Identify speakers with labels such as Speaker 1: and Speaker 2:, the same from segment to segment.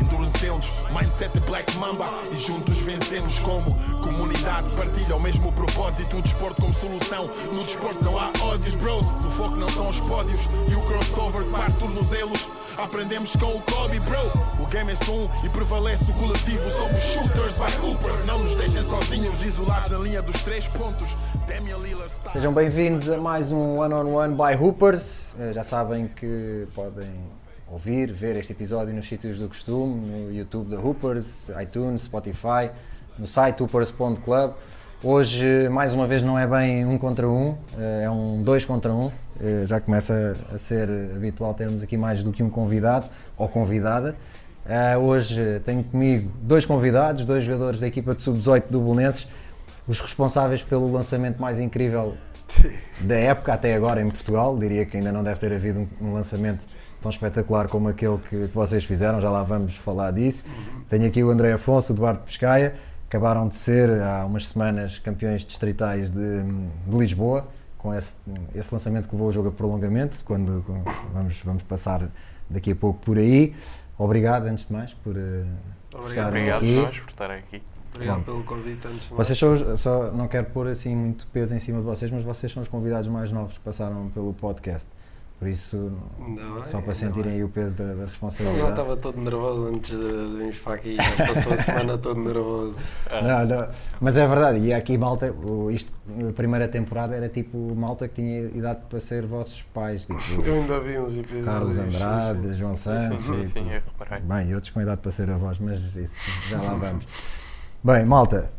Speaker 1: endurecemos, mindset Black Mamba e juntos vencemos como comunidade. Partilha o mesmo propósito, o desporto como solução. No desporto não há ódios, bros. O foco não são os pódios e o crossover que parte tornozelos. Aprendemos com o Kobe, bro. O game é só um e prevalece o coletivo. Somos shooters by hoopers. Não nos deixem sozinhos, isolados na linha dos três pontos.
Speaker 2: Sejam bem-vindos a mais um One on One by Hoopers. Eh, Já sabem que podem ouvir, ver este episódio nos sítios do costume, no YouTube da Hoopers, iTunes, Spotify, no site hoopers.club. Hoje, mais uma vez, não é bem um contra um, eh, é um dois contra um. Eh, Já começa a ser habitual termos aqui mais do que um convidado ou convidada. Eh, Hoje tenho comigo dois convidados, dois jogadores da equipa de sub-18 do Bolonenses, os responsáveis pelo lançamento mais incrível da época até agora em Portugal. Diria que ainda não deve ter havido um lançamento tão espetacular como aquele que, que vocês fizeram, já lá vamos falar disso. Tenho aqui o André Afonso, o Eduardo Pescaia, acabaram de ser há umas semanas campeões distritais de, de Lisboa, com esse, esse lançamento que levou o jogo a prolongamento, quando com- vamos, vamos passar daqui a pouco por aí. Obrigado, antes de mais, por eh, estarem
Speaker 3: Obrigado
Speaker 2: aqui.
Speaker 3: nós por estarem aqui.
Speaker 4: Obrigado
Speaker 2: Bom.
Speaker 4: pelo convite antes de mais.
Speaker 2: Vocês são, só, não quero pôr assim muito peso em cima de vocês, mas vocês são os convidados mais novos que passaram pelo podcast. Por isso,
Speaker 4: Não é?
Speaker 2: só para
Speaker 4: Não
Speaker 2: sentirem
Speaker 4: é.
Speaker 2: aí o peso da, da
Speaker 4: Eu
Speaker 2: responsabilidade.
Speaker 4: estava todo nervoso antes de de virmos para aqui, passou a semana todo nervoso.
Speaker 2: Não, não, mas é verdade, e aqui malta, isto, a primeira temporada era tipo malta que tinha idade para ser vossos pais, tipo
Speaker 4: Eu ainda vi uns episódios.
Speaker 2: Carlos
Speaker 4: sim,
Speaker 2: Andrade,
Speaker 4: sim.
Speaker 2: João
Speaker 3: Sim,
Speaker 2: Santos,
Speaker 3: sim,
Speaker 2: e-
Speaker 3: sim, eu reparei.
Speaker 2: Bem, e outros com idade para ser avós, mas isso já lá vamos. Bem, malta,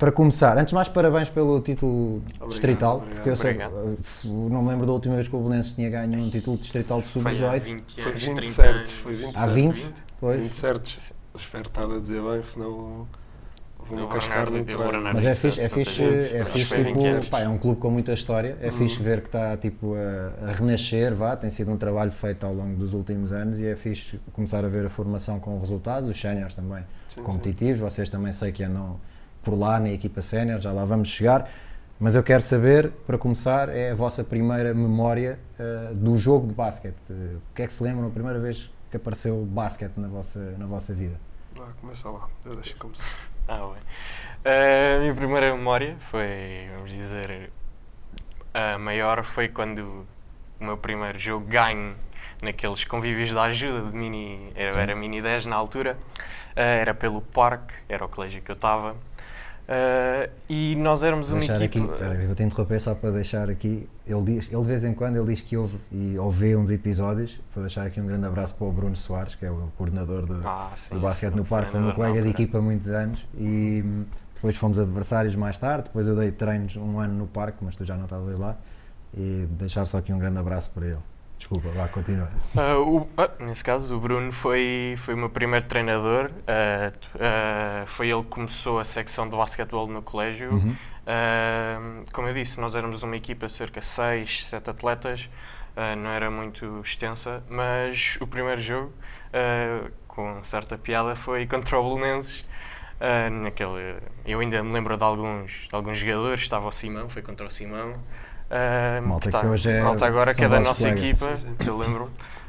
Speaker 2: para começar, antes de mais parabéns pelo título
Speaker 4: Obrigado,
Speaker 2: distrital,
Speaker 4: obrigado.
Speaker 2: porque eu sei, uh, não me lembro da última vez que o Belenenses tinha ganho um título distrital de
Speaker 3: Foi há
Speaker 2: sub-18.
Speaker 3: 20
Speaker 4: Foi
Speaker 3: anos,
Speaker 4: 20
Speaker 3: 30
Speaker 4: certos, foi 20
Speaker 2: Há 20?
Speaker 3: 20?
Speaker 2: Pois.
Speaker 4: 20 certos. Espero estar a dizer bem, senão cascar
Speaker 3: vou
Speaker 4: no
Speaker 3: eu vou
Speaker 4: treino.
Speaker 3: ranar
Speaker 2: Mas é fixe, é fixe, é fixe
Speaker 3: que foi 20 anos.
Speaker 2: tipo, pá, é um clube com muita história, é fixe
Speaker 4: Uhum.
Speaker 2: ver que está tipo a, a renascer, vá, tem sido um trabalho feito ao longo dos últimos anos e é fixe começar a ver a formação com resultados, os séniores também
Speaker 4: Sim,
Speaker 2: competitivos, vocês também sei que andam por lá na equipa sénior, já lá vamos chegar, mas eu quero saber, para começar, é a vossa primeira memória eh, do jogo de basquete, o que é que se lembram a primeira vez que apareceu basquete na vossa, na vossa vida?
Speaker 4: Vá, começa lá, eu deixo de começar.
Speaker 3: Ah, bem. Ah, a minha primeira memória foi, vamos dizer, a maior foi quando o meu primeiro jogo ganho naqueles convívios da ajuda de mini, era, era mini 10 na altura, Ah, era pelo parque, era o colégio que eu estava, Ah, e nós éramos uma equipa...
Speaker 2: aqui, peraí, vou te interromper só para deixar aqui. Ele, diz, ele de vez em quando ele diz que ouve e ouve uns episódios. Vou deixar aqui um grande abraço para o Bruno Soares, que é o coordenador do,
Speaker 3: Ah, sim,
Speaker 2: do basquete no parque, foi meu colega de equipa há muitos anos e hum, depois fomos adversários mais tarde. Depois eu dei treinos um ano no parque, mas tu já não estavas lá. E deixar só aqui um grande abraço para ele. Desculpa, vá, continua.
Speaker 3: Ah, o- ah, nesse caso, o Bruno foi, foi o meu primeiro treinador. t- ah, foi ele que começou a secção de basquetebol no colégio.
Speaker 2: Uhum.
Speaker 3: Como eu disse, nós éramos uma equipa de cerca de 6, 7 atletas. não era muito extensa, mas o primeiro jogo, com certa piada, foi contra o Bolonenses. Ah, naquele, eu ainda me lembro de alguns, de alguns jogadores, estava o Simão, foi contra o Simão. Ah,
Speaker 2: Malta
Speaker 3: tá-
Speaker 2: que hoje é-
Speaker 3: malta agora que é da nossa
Speaker 2: colegas.
Speaker 3: equipa,
Speaker 4: Sim, sim.
Speaker 3: que eu lembro.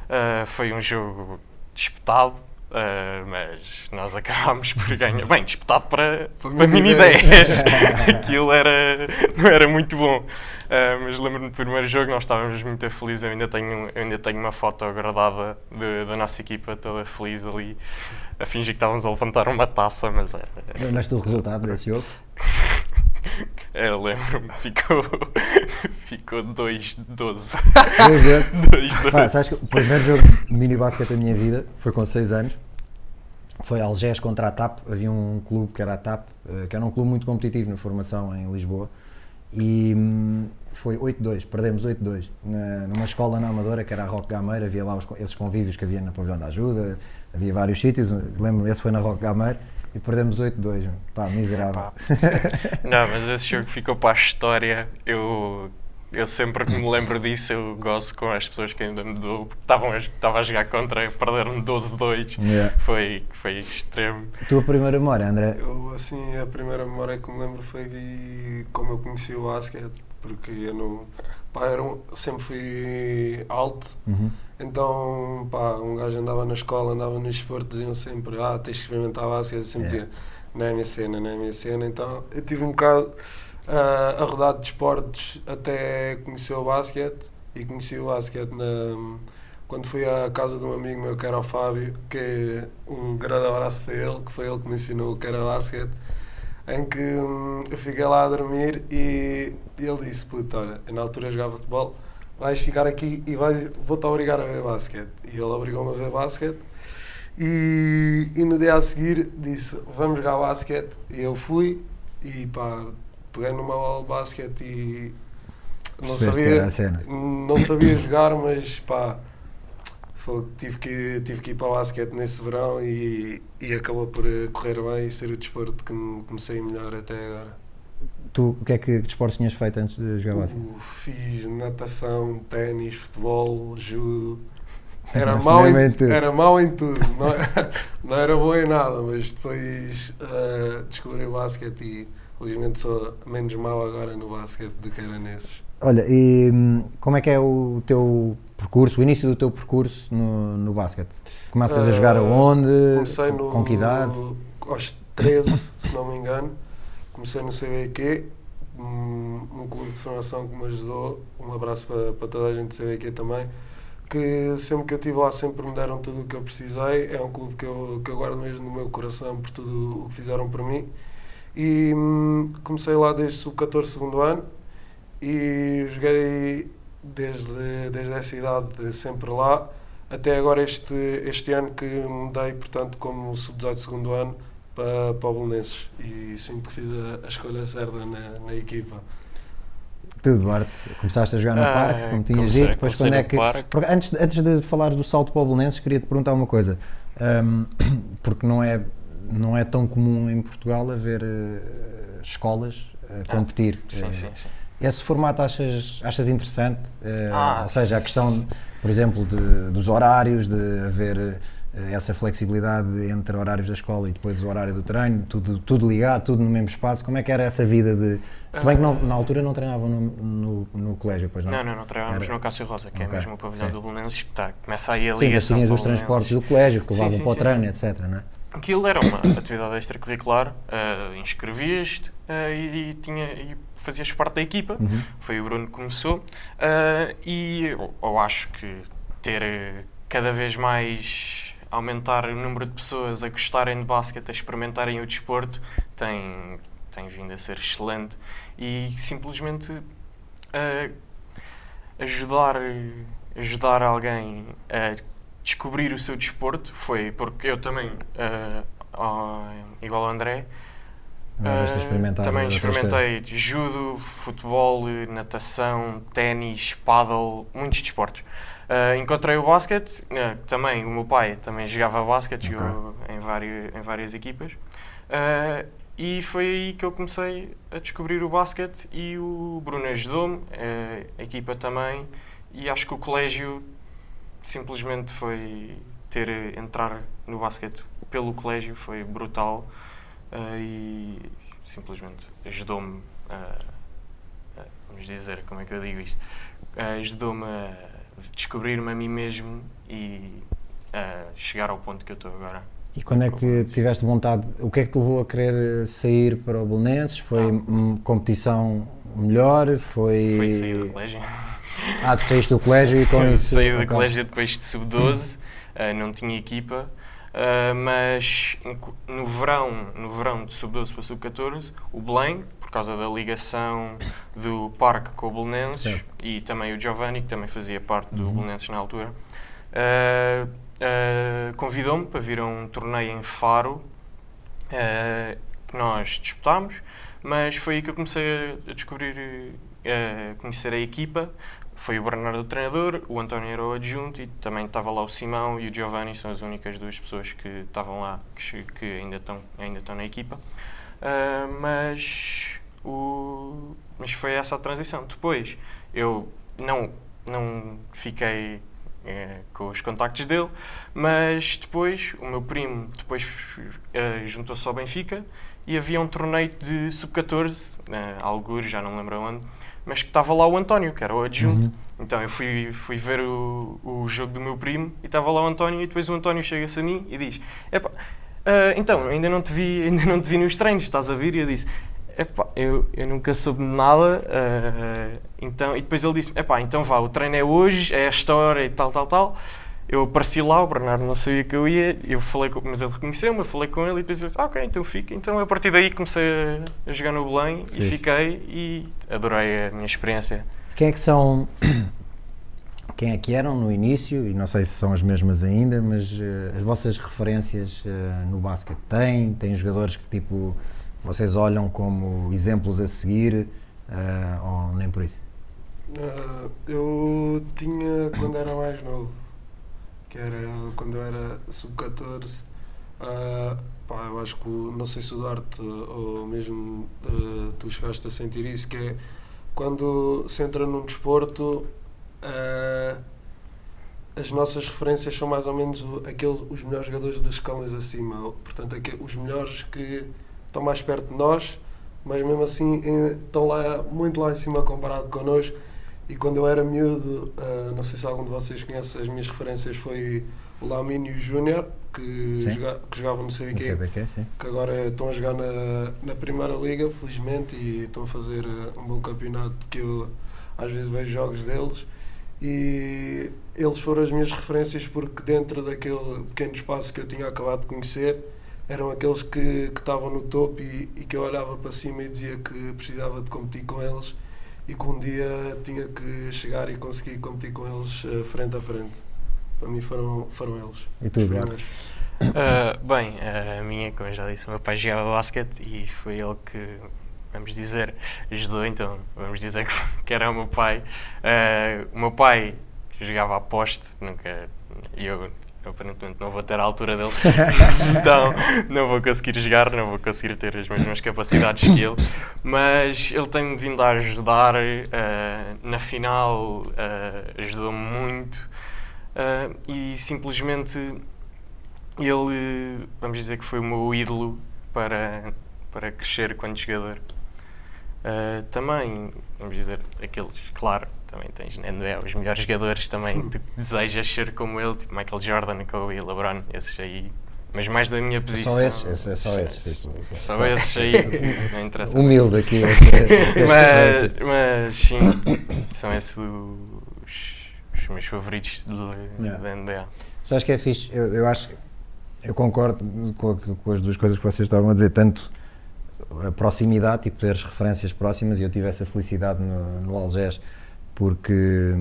Speaker 3: Uh, foi um jogo disputado, uh, mas nós acabámos por ganhar. Bem, disputado para,
Speaker 4: Para
Speaker 3: para
Speaker 4: mini
Speaker 3: mini
Speaker 4: 10.
Speaker 3: 10. Aquilo era, não era muito bom. Uh, mas lembro-me do primeiro jogo, nós estávamos muito felizes. Eu ainda tenho, eu ainda tenho uma foto gravada de- da nossa equipa, toda feliz ali, a fingir que estávamos a levantar uma taça, mas era.
Speaker 2: Lembras-te do resultado desse jogo?
Speaker 3: Eu lembro-me, ficou, ficou 2-12.
Speaker 2: Dois vezes.
Speaker 3: 2-12.
Speaker 2: Pá, sabes que o primeiro jogo de mini basquete da minha vida foi com 6 anos. Foi Algés contra a TAP. Havia um clube que era a TAP, eh, que era um clube muito competitivo na formação em Lisboa. E hum, foi 8-2, perdemos 8-2 na- numa escola na Amadora que era a Roque Gameira. Havia lá os esses convívios que havia na Pavilhão da Ajuda, havia vários sítios. Lembro-me, esse foi na Roque Gameira e perdemos 8-2. Pá, miserável.
Speaker 3: Não, mas esse jogo ficou para a história. Eu eu sempre que me lembro disso, eu gosto com as pessoas que ainda me dou, porque estavam a, estava a jogar contra, perderam 12-2.
Speaker 2: Yeah.
Speaker 3: Foi, foi extremo.
Speaker 2: Tua primeira memória, André?
Speaker 4: Eu, assim, a primeira memória que me lembro foi de como eu conheci o basquete, porque eu não. Pá, era um- sempre fui alto,
Speaker 2: Uhum.
Speaker 4: então, pá, um gajo andava na escola, andava no esporte, diziam sempre: Ah, tens que experimentar basquete. Eu sempre
Speaker 2: Yeah.
Speaker 4: dizia: Não é a minha cena, não é a minha cena. Então, eu tive um bocado ah, a rodar de esportes até conhecer o basquete e conheci o basquete na. Quando fui à casa de um amigo meu que era o Fábio, que um grande abraço para ele, que foi ele que me ensinou o que era basquete, em que hum, eu fiquei lá a dormir e ele disse, puta, olha, eu na altura jogava futebol, vais ficar aqui e vais, vou-te obrigar a ver basquete. E ele obrigou-me a ver basquete e, e no dia a seguir disse, vamos jogar basquete. E eu fui e pá, peguei numa bola de basquete e não
Speaker 2: Percebeste
Speaker 4: sabia, não sabia jogar, mas pá, foi, tive, que, tive que ir para o basquete nesse verão e, e acabou por eh, correr bem e ser o desporto que me comecei melhor até agora.
Speaker 2: Tu, o que é que, desportos tinhas feito antes de jogar basquete?
Speaker 4: Uh, fiz natação, ténis, futebol, judo. Era mau,
Speaker 2: mesmo
Speaker 4: em, era mau em tudo, não era, não era bom em nada, mas depois eh, descobri o basquete e felizmente sou menos mau agora no basquete do que era nesses.
Speaker 2: Olha, e hum, como é que é o teu percurso, o início do teu percurso no, no basquete? Começas a jogar
Speaker 4: Eh,
Speaker 2: aonde?
Speaker 4: Comecei no,
Speaker 2: Com que idade?
Speaker 4: aos 13, se não me engano. Comecei no CBQ, um, um clube de formação que me ajudou. Um abraço para, para toda a gente do CBQ também. Que sempre que eu estive lá, sempre me deram tudo o que eu precisei. É um clube que eu, que eu guardo mesmo no meu coração por tudo o que fizeram por mim. E hum, comecei lá desde o 14 segundo ano e joguei desde, desde essa idade sempre lá até agora este, este ano que mudei, portanto, como sub-18 segundo ano para, para o Belenenses e sinto que fiz a, a escolha certa na, na equipa.
Speaker 2: Tu, Duarte, começaste a jogar no
Speaker 3: Ah,
Speaker 2: parque, como tinhas
Speaker 3: comecei-
Speaker 2: dito, depois quando é que... antes, antes de falar do salto para o Belenenses, queria-te perguntar uma coisa, Hum, porque não é, não é tão comum em Portugal haver eh, escolas a competir.
Speaker 3: Sim,
Speaker 2: Eh,
Speaker 3: sim, sim.
Speaker 2: Esse formato achas, achas interessante? Eh,
Speaker 3: Ah,
Speaker 2: ou seja, a questão, por exemplo, de- dos horários, de haver eh, essa flexibilidade entre horários da escola e depois o horário do treino, tudo, tudo ligado, tudo no mesmo espaço. Como é que era essa vida de. Se bem que não- na altura não treinavam no, no, no colégio, pois não?
Speaker 3: Não, não, não treinávamos
Speaker 2: Era-
Speaker 3: no Cássio Rosa, que
Speaker 2: Ok,
Speaker 3: é mesmo o pavilhão
Speaker 2: sim.
Speaker 3: do Belenenses, que tá, começa aí a
Speaker 2: Sim, mas
Speaker 3: ligação
Speaker 2: tinhas os transportes do colégio que
Speaker 3: Sim,
Speaker 2: levavam
Speaker 3: sim,
Speaker 2: para o
Speaker 3: sim,
Speaker 2: treino,
Speaker 3: sim.
Speaker 2: etc. Não é?
Speaker 3: Aquilo era uma atividade extracurricular, eh, inscrevias-te eh, e, e tinha, e fazias parte da equipa.
Speaker 2: Uhum.
Speaker 3: Foi o Bruno que começou. eh, e eu, eu acho que ter eh, cada vez mais aumentar o número de pessoas a gostarem de basquete, a experimentarem o desporto, tem, tem vindo a ser excelente. E simplesmente eh, ajudar, ajudar alguém a descobrir o seu desporto foi porque eu também, ao- igual ao André,
Speaker 2: Experimentar
Speaker 3: também experimentei judo, futebol, natação, ténis, paddle, muitos desportos. Eh, encontrei o basquete, eh, também o meu pai também jogava basquete,
Speaker 2: Ok.
Speaker 3: jogou em, várias, em várias equipas. E foi aí que eu comecei a descobrir o basquete e o Bruno ajudou-me, a equipa também, e acho que o colégio simplesmente foi ter entrar no basquete pelo colégio foi brutal eh, e simplesmente ajudou-me a, a- vamos dizer como é que eu digo isto Eh, ajudou-me a descobrir-me a mim mesmo e a chegar ao ponto que eu estou agora
Speaker 2: E quando é que tiveste vontade, o que é que te levou a querer sair para o Belenenses? Foi
Speaker 3: Ah.
Speaker 2: hum, competição melhor? Foi...
Speaker 3: foi sair do colégio
Speaker 2: Ah, tu saíste do colégio e com isso...
Speaker 3: Saí do
Speaker 2: ok.
Speaker 3: colégio depois de sub-12, eh, não tinha equipa, eh, mas no verão, no verão de sub-12 para sub-14, o Belém, por causa da ligação do parque com o Belenenses, e também o Giovanni, que também fazia parte do
Speaker 2: Uhum.
Speaker 3: Belenenses na altura, eh, eh, convidou-me para vir a um torneio em Faro, que nós disputámos, mas foi aí que eu comecei a, descobrir, a conhecer a equipa. Foi o Bernardo o treinador, o António era o adjunto e também estava lá o Simão e o Giovanni, são as únicas duas pessoas que estavam lá, que, que ainda, estão, ainda estão na equipa. Ah, mas o, mas foi essa a transição. Depois, eu não, não fiquei eh, com os contactos dele, mas depois o meu primo depois eh, juntou-se ao Benfica e havia um torneio de sub-14, uh, algures, já não lembro onde, mas que estava lá o António, que era o adjunto.
Speaker 2: Uhum.
Speaker 3: Então eu fui, fui ver o, o jogo do meu primo e estava lá o António e depois o António chega-se a mim e diz Epá, ah, então, ainda não, te vi, ainda não te vi nos treinos, estás a vir? E eu disse Epá, eu, eu nunca soube nada, ah, então, e depois ele disse Epá, então vá, o treino é hoje, é esta hora e tal, tal, tal. Eu apareci lá, o Bernardo não sabia que eu ia, eu falei com, mas ele reconheceu-me, eu falei com ele e depois ele disse, ah, ok, então fica. Então a partir daí comecei a, a jogar no Belém e
Speaker 2: Fixe.
Speaker 3: fiquei e adorei a minha experiência.
Speaker 2: Quem é que são. Quem é que eram no início, e não sei se são as mesmas ainda, mas eh, as vossas referências eh, no basquete têm? Tem jogadores que tipo vocês olham como exemplos a seguir eh, ou nem por isso?
Speaker 4: Eu tinha quando era mais novo, que era quando eu era sub-14. ah, pá, eu acho que não sei se o Duarte ou mesmo ah, tu chegaste a sentir isso, que é quando se entra num desporto ah, as nossas referências são mais ou menos aqueles, os melhores jogadores dos escalões acima, portanto aque- os melhores que estão mais perto de nós, mas mesmo assim eh, estão lá muito lá em cima comparado connosco. E quando eu era miúdo, ah, não sei se algum de vocês conhece as minhas referências, foi o Lamínio Júnior, que, joga- que jogava no CBQ,
Speaker 2: bem que
Speaker 4: agora estão a jogar na, na Primeira Liga, felizmente, e estão a fazer eh, um bom campeonato que eu às vezes vejo jogos deles. E eles foram as minhas referências porque dentro daquele pequeno espaço que eu tinha acabado de conhecer, eram aqueles que, que estavam no topo e, e que eu olhava para cima e dizia que precisava de competir com eles e que um dia tinha que chegar e conseguir competir com eles eh, frente a frente. Para mim foram, foram eles.
Speaker 2: E tu, Duarte?
Speaker 4: primeiros.
Speaker 3: Ah, bem, a minha, como eu já disse, o meu pai jogava basquete e foi ele que, vamos dizer, ajudou, então vamos dizer que, que era o meu pai. Ah, o meu pai jogava a poste, nunca. E eu aparentemente não vou ter a altura dele, então não vou conseguir jogar, não vou conseguir ter as mesmas capacidades que ele, mas ele tem-me vindo a ajudar. ah, na final, ah, ajudou-me muito. ah, e simplesmente ele, vamos dizer que foi o meu ídolo para, para crescer quando jogador. Uh, também, vamos dizer, aqueles, claro, também tens NBA os melhores jogadores também, tu desejas ser como ele, tipo Michael Jordan, Kobe, LeBron, esses aí. Mas mais da minha
Speaker 2: É
Speaker 3: posição.
Speaker 2: só esses, é só esses. Tipo,
Speaker 3: Só esses aí, não interessa.
Speaker 2: Humilde aqui.
Speaker 3: mas, mas sim, são esses os, os meus favoritos de-
Speaker 2: Yeah.
Speaker 3: da NBA.
Speaker 2: Só acho que é fixe, eu, eu acho, eu concordo com, com as duas coisas que vocês estavam a dizer, tanto a proximidade, tipo ter as referências próximas, e eu tive essa felicidade no, no Algés, porque,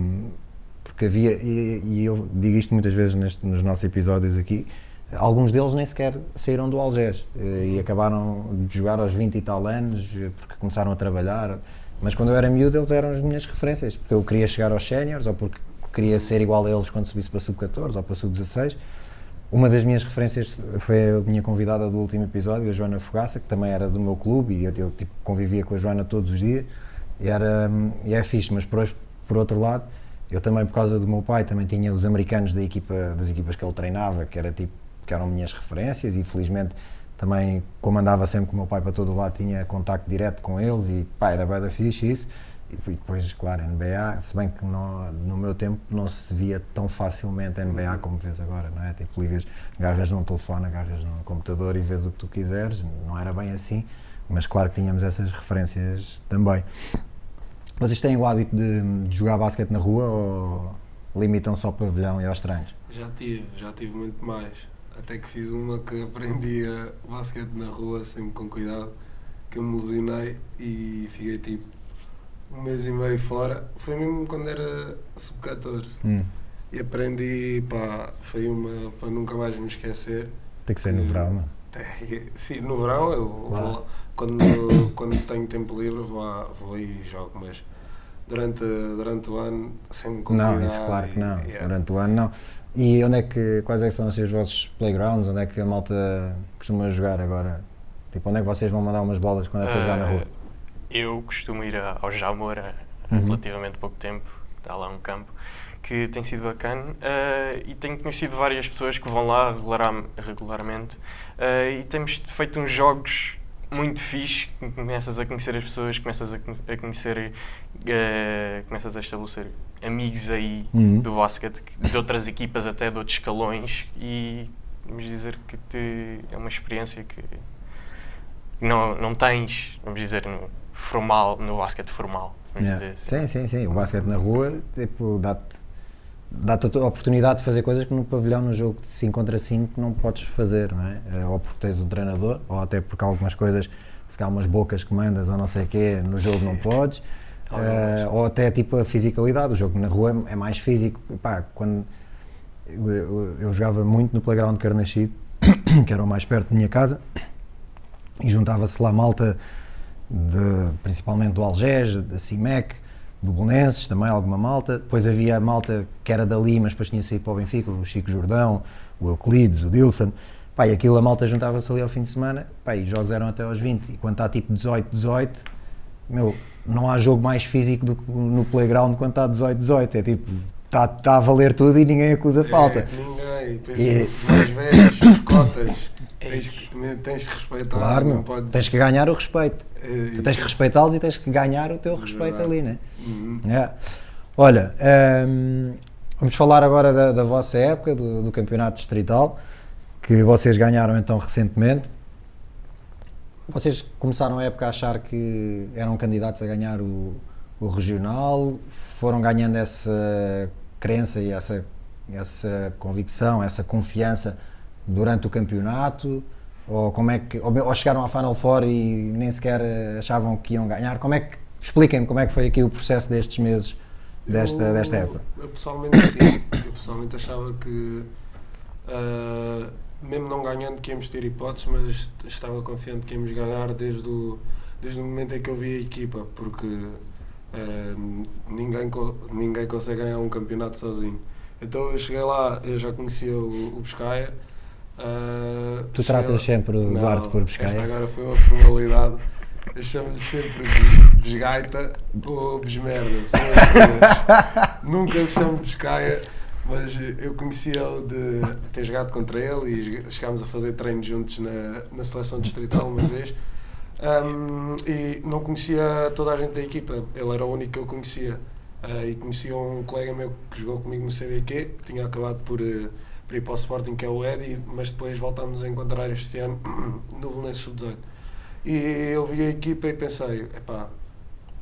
Speaker 2: porque havia, e, e eu digo isto muitas vezes neste- nos nossos episódios aqui, alguns deles nem sequer saíram do Algés eh, e acabaram de jogar aos 20 e tal anos, eh, porque começaram a trabalhar, mas quando eu era miúdo eles eram as minhas referências, porque eu queria chegar aos séniores, ou porque queria ser igual a eles quando subisse para sub-14 ou para sub-16. Uma das minhas referências foi a minha convidada do último episódio, a Joana Fogaça, que também era do meu clube e eu, eu, tipo, convivia com a Joana todos os dias e, era, e é fixe, mas por, hoje- por outro lado, eu também por causa do meu pai também tinha os americanos da equipa, das equipas que ele treinava, que, era, tipo, que eram minhas referências e felizmente também, como andava sempre com o meu pai para todo lado, tinha contacto direto com eles e pá, era bem da fixe isso. E depois, claro, NBA, se bem que no, no meu tempo não se via tão facilmente NBA como vês agora, não é? Tipo, ligas, agarras num telefone, agarras num computador e vês o que tu quiseres, não era bem assim, mas claro que tínhamos essas referências também. Vocês têm o hábito de, de jogar basquete na rua ou limitam só ao pavilhão e aos treinos?
Speaker 4: Já tive, já tive muito mais. Até que fiz uma que aprendia basquete na rua, sempre com cuidado, que eu me lesionei e fiquei tipo um mês e meio fora. Foi mesmo quando era sub-14.
Speaker 2: Hum,
Speaker 4: E aprendi, pá, foi uma para nunca mais me esquecer.
Speaker 2: tem que ser no verão, não?
Speaker 4: Sim, no verão eu vou
Speaker 2: Claro.
Speaker 4: lá, quando, quando tenho tempo livre vou, lá- vou e jogo, mas durante, durante o ano com
Speaker 2: Não, isso claro que não,
Speaker 4: yeah.
Speaker 2: durante o ano não. E onde é que, quais é que são assim, os vossos playgrounds? Onde é que a malta costuma jogar agora? Tipo, onde é que vocês vão mandar umas bolas quando é para jogar na rua?
Speaker 3: eu costumo ir ao Jamor há
Speaker 2: Uhum.
Speaker 3: relativamente pouco tempo, há lá um campo que tem sido bacana eh, e tenho conhecido várias pessoas que vão lá regular- regularmente eh, e temos feito uns jogos muito fixe, começas a conhecer as pessoas, começas a, con- a conhecer, eh, começas a estabelecer amigos aí
Speaker 2: Uhum.
Speaker 3: do basquete, que- de outras equipas até de outros escalões e vamos dizer que te- é uma experiência que não, não tens, vamos dizer, no formal, no basquete formal.
Speaker 2: Yeah.
Speaker 3: assim.
Speaker 2: Sim, sim, sim. O basquete na rua tipo, dá-te dá-te a oportunidade de fazer coisas que no pavilhão, no jogo de 5 contra 5, não podes fazer, não é? Eh, Ou porque tens um treinador, ou até porque há algumas coisas, se calhar umas bocas que mandas ou não sei o quê, no jogo não podes. Eh, ou até tipo a fisicalidade, o jogo na rua é mais físico. Pá, quando eu, eu- eu jogava muito no playground de Carnaxide, que era o mais perto da minha casa, e juntava-se lá malta de, principalmente do Algés, da CIMEC, do Bolonenses, também alguma malta. Depois havia a malta que era dali, mas depois tinha saído para o Benfica, o Chico Jordão, o Euclides, o Dilson. Pá, e aquilo a malta juntava-se ali ao fim de semana, pá, e os jogos eram até aos 20. E quando está tipo 18, 18, meu, não há jogo mais físico do que no playground quando está 18, 18. É tipo, está tá a valer tudo e ninguém acusa falta.
Speaker 4: É, ninguém.
Speaker 2: E-
Speaker 4: mais velhos, os cotas. Tens que, tens que respeitar.
Speaker 2: Claro,
Speaker 4: não podes-
Speaker 2: tens que ganhar o respeito.
Speaker 4: Eh,
Speaker 2: Tu tens que respeitá-los e tens que ganhar o teu
Speaker 4: É
Speaker 2: respeito
Speaker 4: verdade.
Speaker 2: ali, né?
Speaker 4: Uhum.
Speaker 2: É. Olha, hum, vamos falar agora da, da vossa época, do, do campeonato distrital, que vocês ganharam então recentemente. Vocês começaram a época a achar que eram candidatos a ganhar o, o regional, foram ganhando essa crença e essa, essa convicção, essa confiança durante o campeonato? Ou, como é que, ou, ou chegaram à Final Four e nem sequer eh, achavam que iam ganhar? Como é que, expliquem-me como é que foi aqui o processo destes meses, desta,
Speaker 4: Eu-
Speaker 2: desta época.
Speaker 4: Eu pessoalmente sim. Eu pessoalmente achava que, ah, mesmo não ganhando, que íamos ter hipóteses, mas estava confiante que íamos ganhar desde o, desde o momento em que eu vi a equipa, porque ah, ninguém, ninguém consegue ganhar um campeonato sozinho. Então eu cheguei lá, eu já conhecia o, o. ah,
Speaker 2: Tu
Speaker 4: cheguei
Speaker 2: tratas sempre o Duarte por Pescaia?
Speaker 4: Esta agora foi uma formalidade. Eu chamo-lhe sempre Besgaita ou Besmerda. São as duas. Nunca se chamo Pescaia, mas eu conheci ele de ter jogado contra ele e chegámos a fazer treinos juntos na, na seleção distrital uma vez. Um, e não conhecia toda a gente da equipa, ele era o único que eu conhecia. Uh, e conhecia um colega meu que jogou comigo no CDQ, que tinha acabado por, uh, por ir para o Sporting, que é o Eddie, mas depois voltámos a encontrar este ano no Belenenses Sub-18. E eu vi a equipa e pensei, epá,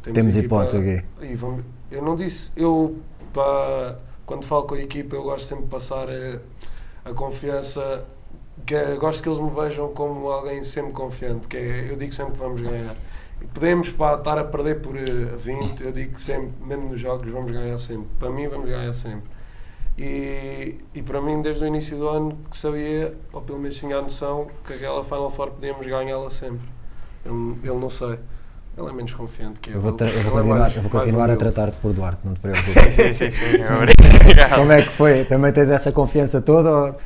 Speaker 2: Temos hipótese aqui.
Speaker 4: e vamos- eu não disse, eu pá, quando falo com a equipa eu gosto sempre de passar a, a confiança, que é- gosto que eles me vejam como alguém sempre confiante, que é, eu digo sempre que vamos ganhar. E podemos pá, estar a perder por eh, 20, eu digo que sempre, mesmo nos jogos, vamos ganhar sempre. Para mim, vamos ganhar sempre. E, e para mim, desde o início do ano, que sabia, ou pelo menos tinha a noção, que aquela Final Four podíamos ganhá-la sempre. Ele, ele não sei. Ele é menos confiante que eu.
Speaker 2: Eu vou, tra- eu vou
Speaker 4: é
Speaker 2: continuar,
Speaker 4: mais-
Speaker 2: eu vou continuar a tratar-te por Duarte, não te
Speaker 3: Sim,
Speaker 2: preocupes.
Speaker 3: sim, sim, sim, obrigado.
Speaker 2: Como é que foi? Também tens essa confiança toda? ou-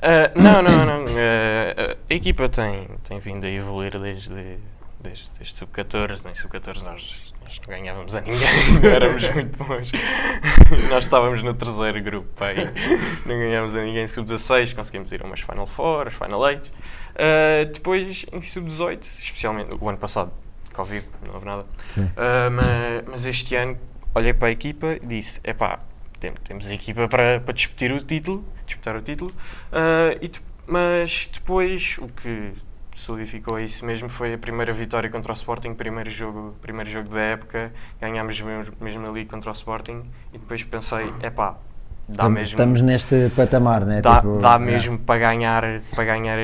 Speaker 3: Ah, não, não, não. ah, a equipa tem, tem vindo a evoluir desde, desde, desde sub-14. Em sub-14 nós, nós não ganhávamos a ninguém, não éramos muito bons. nós estávamos no terceiro grupo, pá, e não ganhámos a ninguém. Em sub-16 conseguimos ir a umas Final Four, as Final Eight. Ah, depois em sub-18, especialmente o ano passado, Covid, não houve nada.
Speaker 2: Sim.
Speaker 3: Ah, mas, mas este ano olhei para a equipa e disse: epá, tem- temos a equipa para, para disputar o título, disputar o título, ah, e mas depois o que solidificou isso mesmo foi a primeira vitória contra o Sporting, primeiro jogo, primeiro jogo da época, ganhámos mesmo, mesmo ali contra o Sporting e depois pensei, epá, dá
Speaker 2: Tam-
Speaker 3: mesmo,
Speaker 2: Estamos neste patamar, né?
Speaker 3: dá,
Speaker 2: Tipo,
Speaker 3: dá
Speaker 2: é.
Speaker 3: mesmo para ganhar, para ganhar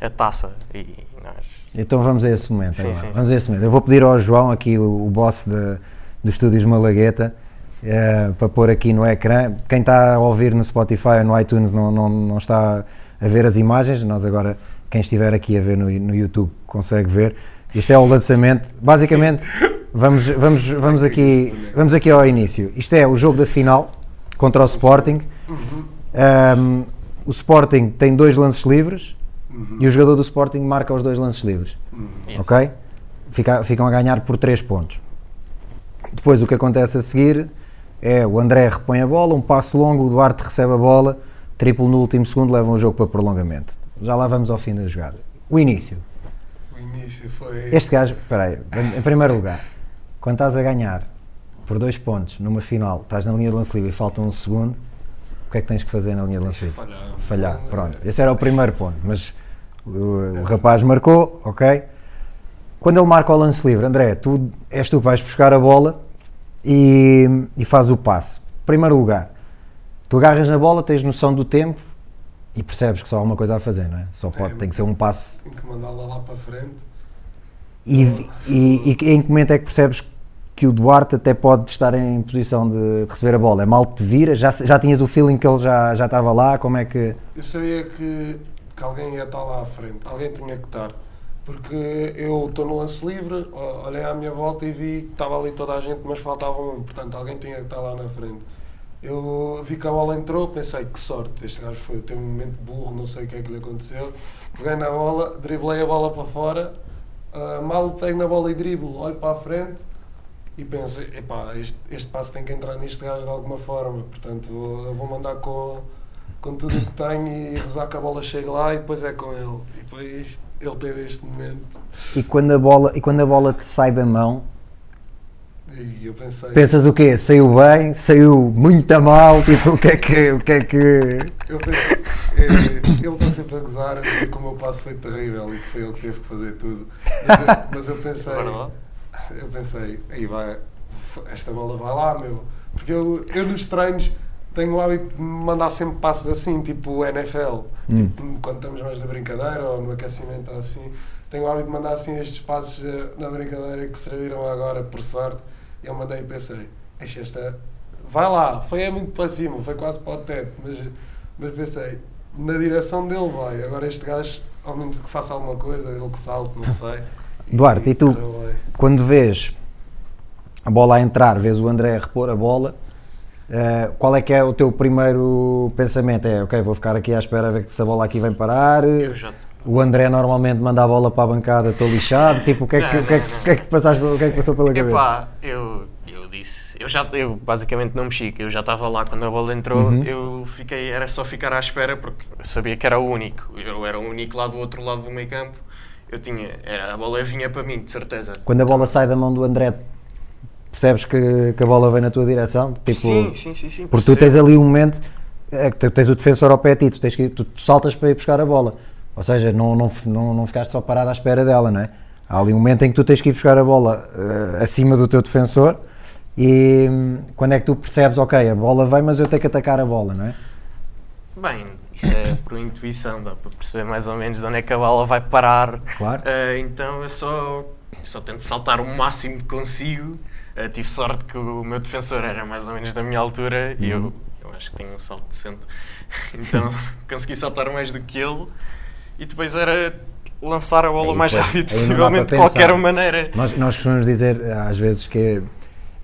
Speaker 3: a taça e nós
Speaker 2: Então vamos a esse momento.
Speaker 3: Sim, sim,
Speaker 2: vamos a esse momento. Eu vou pedir ao João, aqui o, o boss de, dos estúdios Malagueta, eh, para pôr aqui no ecrã. Quem está a ouvir no Spotify ou no iTunes não, não, não está a ver as imagens. Nós agora, quem estiver aqui a ver no, no YouTube, consegue ver. Isto é o lançamento. Basicamente, vamos, vamos, vamos, aqui, vamos aqui ao início. Isto é o jogo da final contra o Sporting. Um, o Sporting tem dois lances livres
Speaker 4: Uhum.
Speaker 2: e o jogador do Sporting marca os dois lances livres.
Speaker 4: Uhum.
Speaker 2: Ok? fica- ficam a ganhar por 3 pontos. Depois o que acontece a seguir é o André repõe a bola, um passe longo, o Duarte recebe a bola, triplo no último segundo, levam o jogo para prolongamento. Já lá vamos ao fim da jogada. O início.
Speaker 4: O início foi.
Speaker 2: Este gajo, espera aí, em- primeiro lugar, quando estás a ganhar por 2 pontos numa final, estás na linha de lance livre e falta um segundo, o que é que tens que fazer na linha de lance livre?
Speaker 4: Falhar.
Speaker 2: falhar. Pronto, esse era o primeiro ponto. Mas o, o rapaz marcou, ok? Quando ele marca o lance livre, André, tu és tu que vais buscar a bola e, e faz o passe. Primeiro lugar, tu agarras na bola, tens noção do tempo e percebes que só há uma coisa a fazer, não é? Só pode,
Speaker 4: É.
Speaker 2: tem que ser um passe.
Speaker 4: Tenho que mandá-la lá para frente.
Speaker 2: E, e, e em que momento é que percebes que o Duarte até pode estar em posição de receber a bola? É mal te vira? Já, já tinhas o feeling que ele já, já estava lá? Como é que.
Speaker 4: Eu sabia que, que alguém ia estar lá à frente, alguém tinha que estar. Porque eu estou no lance livre, olhei à minha volta e vi que estava ali toda a gente, mas faltava um, portanto alguém tinha que estar lá na frente. Eu vi que a bola entrou, pensei que sorte, este gajo foi, teve um momento burro, não sei o que é que lhe aconteceu. Peguei na bola, driblei a bola para fora, ah, mal pego na bola e driblo, olho para a frente e pensei, epá, este, este passo tem que entrar neste gajo de alguma forma, portanto vou, eu vou mandar com, com tudo o que tenho e rezar que a bola chegue lá e depois é com ele. E depois ele teve este momento
Speaker 2: E quando a bola, e quando a bola te sai da mão,
Speaker 4: e eu pensei,
Speaker 2: pensas o quê? Saiu bem? Saiu muito a mal? Tipo, o que é que. O que, é que...
Speaker 4: eu pensei eh, ele está sempre a gozar a dizer que o meu passo foi terrível e que foi ele que teve que fazer tudo. Mas eu, mas eu pensei,
Speaker 3: É verdade.
Speaker 4: eu pensei, aí vai, esta bola vai lá, meu. Porque eu, eu nos treinos tenho o hábito de mandar sempre passos assim, tipo NFL.
Speaker 2: Hum.
Speaker 4: Tipo, quando estamos mais na brincadeira ou no aquecimento ou assim, tenho o hábito de mandar assim estes passos eh, na brincadeira que serviram agora, por sorte. Eu mandei e pensei, "Eixe, esta vai lá, foi é muito para cima, foi quase para o teto, mas, mas pensei, na direção dele vai. Agora este gajo, ao menos que faça alguma coisa, ele que salte, não sei.
Speaker 2: Duarte, e tu?
Speaker 4: correu bem.
Speaker 2: Quando vês a bola a entrar, vês o André a repor a bola, eh, qual é que é o teu primeiro pensamento? É, ok, vou ficar aqui à espera a ver se a bola aqui vem parar.
Speaker 3: Eu já.
Speaker 2: O André normalmente manda a bola para a bancada, estou lixado. Tipo, o que é que,
Speaker 3: Não,
Speaker 2: o que, é que, o que é que passaste- o que é que passou pela cabeça?
Speaker 3: Epá, eu, eu disse, eu já, eu basicamente não mexi, eu já estava lá quando a bola entrou,
Speaker 2: Uhum.
Speaker 3: eu fiquei, era só ficar à espera porque eu sabia que era o único, eu era o único lá do outro lado do meio campo, eu tinha, era, a bola vinha para mim, de certeza.
Speaker 2: Quando a bola sai da mão do André, percebes que, que a bola vem na tua direção? Tipo,
Speaker 3: sim, sim, sim, sim.
Speaker 2: Porque tu
Speaker 3: percebo.
Speaker 2: tens ali um momento é que tu tens o defensor ao pé de ti, tu, tens que, tu, tu saltas para ir buscar a bola. Ou seja, não, não, não, não ficaste só parado à espera dela, não é? Há ali um momento em que tu tens que ir buscar a bola eh, acima do teu defensor e hum, quando é que tu percebes, ok, a bola vem, mas eu tenho que atacar a bola, não é?
Speaker 3: Bem, isso é por intuição, dá para perceber mais ou menos onde é que a bola vai parar.
Speaker 2: Claro.
Speaker 3: Ah, então eu só, só tento saltar o máximo que consigo. Ah, tive sorte que o meu defensor era mais ou menos da minha altura e
Speaker 2: Uhum.
Speaker 3: eu, eu acho que tenho um salto decente. Então consegui saltar mais do que ele e depois era lançar a bola o mais rápido possivelmente de qualquer maneira.
Speaker 2: Nós, nós costumamos dizer às vezes que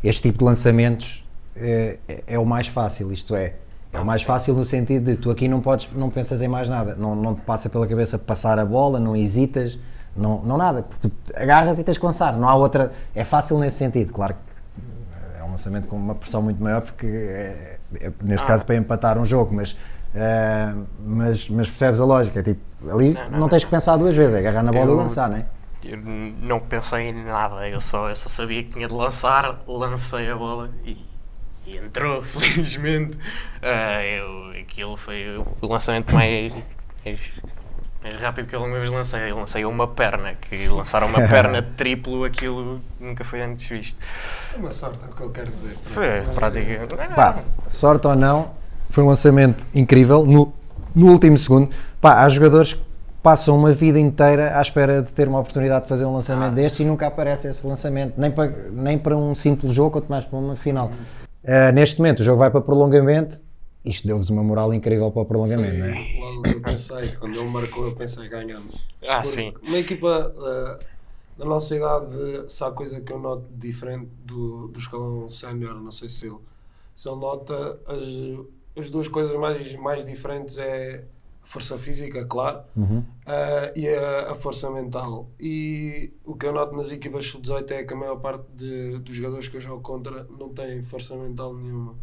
Speaker 2: este tipo de lançamentos é, é- é o mais fácil, isto é, é o mais fácil no sentido de tu aqui não podes, não pensas em mais nada, não, não te passa pela cabeça passar a bola, não hesitas, não, não nada, porque tu agarras e tens que lançar, não há outra, é fácil nesse sentido, claro que é um lançamento com uma pressão muito maior porque é, é, neste
Speaker 3: Ah.
Speaker 2: caso para empatar um jogo, mas, eh, mas, mas percebes a lógica, é tipo, ali não,
Speaker 3: Não, não,
Speaker 2: tens que pensar duas vezes, é agarrar na bola
Speaker 3: Eu-
Speaker 2: e lançar, não é?
Speaker 3: Eu não pensei em nada, eu só, eu só sabia que tinha de lançar, lancei a bola e, e entrou, felizmente. Ah, eu, aquilo foi o lançamento mais, mais, mais rápido que eu alguma vez lancei. Eu lancei uma perna, que lançar uma perna triplo, aquilo nunca foi antes visto.
Speaker 4: Uma sorte, é o que ele quer dizer.
Speaker 3: Foi praticamente.
Speaker 2: Pá, sorte ou não, foi um lançamento incrível no, no último segundo. Pá, há jogadores que passam uma vida inteira à espera de ter uma oportunidade de fazer um lançamento
Speaker 3: Ah.
Speaker 2: destes e nunca aparece esse lançamento, nem para, nem para um simples jogo, quanto mais para uma final. Ah, neste momento o jogo vai para prolongamento, isto deu-vos uma moral incrível para o prolongamento, não é?
Speaker 4: Logo eu pensei, quando ele marcou, eu pensei ganhamos.
Speaker 3: Ah,
Speaker 4: Porque
Speaker 3: sim.
Speaker 4: Uma equipa eh, da nossa idade, se há coisa que eu noto diferente do, do escalão sénior, não sei se ele, se ele nota, as, as duas coisas mais, mais diferentes é força física, claro,
Speaker 2: Uhum.
Speaker 4: ah, e a, a força mental. E o que eu noto nas equipas sub-18 é que a maior parte de- dos jogadores que eu jogo contra não têm força mental nenhuma.